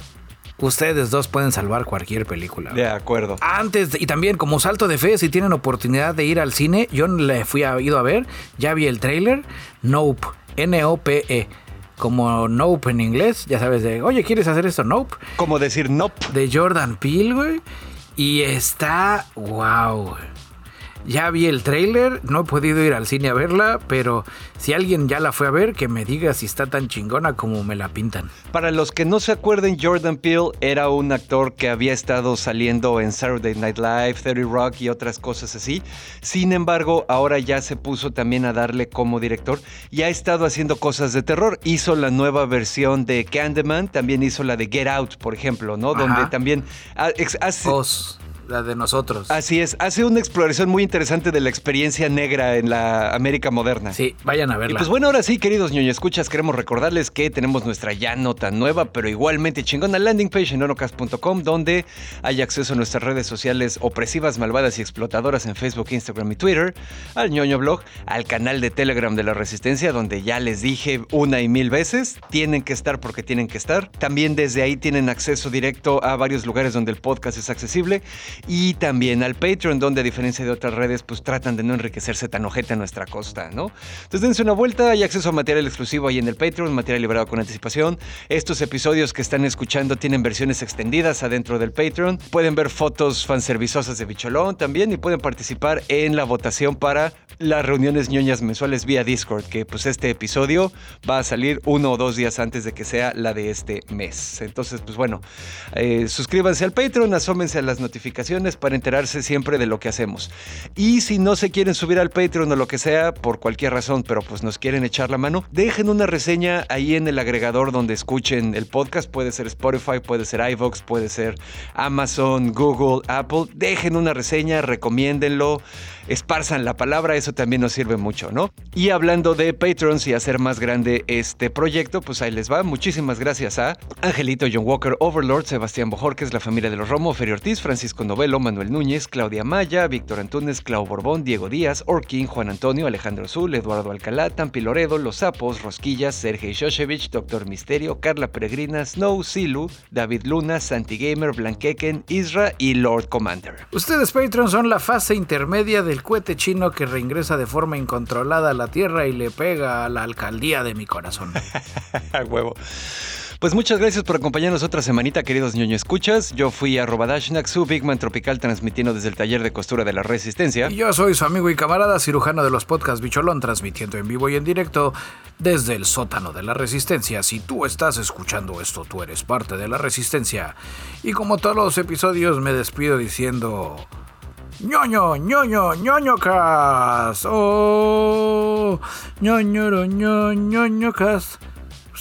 ustedes dos pueden salvar cualquier película.
De acuerdo.
Antes, y también como salto de fe, si tienen oportunidad de ir al cine, yo le fui a, ido a ver, ya vi el trailer, Nope, N-O-P-E. Como Nope en inglés, ya sabes de, oye, ¿quieres hacer esto? Nope.
Como decir Nope.
De Jordan Peele, güey. Y está, wow, ya vi el trailer, no he podido ir al cine a verla, pero si alguien ya la fue a ver, que me diga si está tan chingona como me la pintan.
Para los que no se acuerden, Jordan Peele era un actor que había estado saliendo en Saturday Night Live, 30 Rock y otras cosas así. Sin embargo, ahora ya se puso también a darle como director y ha estado haciendo cosas de terror. Hizo la nueva versión de Candyman, también hizo la de Get Out, por ejemplo, ¿no? Donde también
hace la de nosotros.
Así es, hace una exploración muy interesante de la experiencia negra en la América moderna.
Sí, vayan a verla.
pues bueno, ahora sí, queridos ñoño escuchas, queremos recordarles que tenemos nuestra ya nota nueva, pero igualmente chingona landing page en onocast.com, donde hay acceso a nuestras redes sociales opresivas, malvadas y explotadoras en Facebook, Instagram y Twitter, al ñoño blog, al canal de Telegram de la Resistencia, donde ya les dije una y mil veces, tienen que estar porque tienen que estar. También desde ahí tienen acceso directo a varios lugares donde el podcast es accesible y también al Patreon, donde a diferencia de otras redes, pues tratan de no enriquecerse tan ojete a nuestra costa, ¿no? Entonces dense una vuelta, hay acceso a material exclusivo ahí en el Patreon, material liberado con anticipación. Estos episodios que están escuchando tienen versiones extendidas adentro del Patreon. Pueden ver fotos fanserviciosas de Bicholón también y pueden participar en la votación para las reuniones ñoñas mensuales vía Discord, que pues este episodio va a salir uno o dos días antes de que sea la de este mes. Entonces, pues bueno, eh, suscríbanse al Patreon, asómense a las notificaciones para enterarse siempre de lo que hacemos. Y si no se quieren subir al Patreon o lo que sea, por cualquier razón, pero pues nos quieren echar la mano, dejen una reseña ahí en el agregador donde escuchen el podcast. Puede ser Spotify, puede ser iVoox, puede ser Amazon, Google, Apple. Dejen una reseña, recomiéndenlo esparzan la palabra, eso también nos sirve mucho, ¿no? Y hablando de Patrons y hacer más grande este proyecto, pues ahí les va. Muchísimas gracias a Angelito John Walker, Overlord, Sebastián Bojorques, la familia de los Romo, Ferio Ortiz, Francisco Novelo, Manuel Núñez, Claudia Maya, Víctor Antunes, Clau Borbón, Diego Díaz, Orkin, Juan Antonio, Alejandro Zul, Eduardo Alcalá, Tampi Loredo, Los Sapos, Rosquillas, Sergei Shoshevich, Doctor Misterio, Carla Peregrina, Snow, Silu, David Luna, Santi Gamer, Blanqueken, Isra y Lord Commander.
Ustedes, Patrons, son la fase intermedia del el cohete chino que reingresa de forma incontrolada a la Tierra y le pega a la alcaldía de mi corazón. (laughs)
huevo. Pues muchas gracias por acompañarnos otra semanita, queridos ñoño escuchas. Yo fui a Dashnak, su Bigman Tropical, transmitiendo desde el taller de costura de la Resistencia.
Y yo soy su amigo y camarada, cirujano de los podcasts Bicholón, transmitiendo en vivo y en directo desde el sótano de la Resistencia. Si tú estás escuchando esto, tú eres parte de la Resistencia. Y como todos los episodios, me despido diciendo ñoño, ñoño, ñoño. Oh, ñoño, ñoño, cast.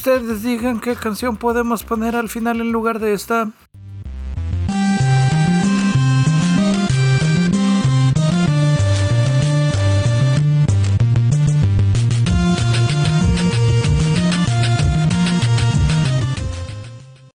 Ustedes digan qué canción podemos poner al final en lugar de esta.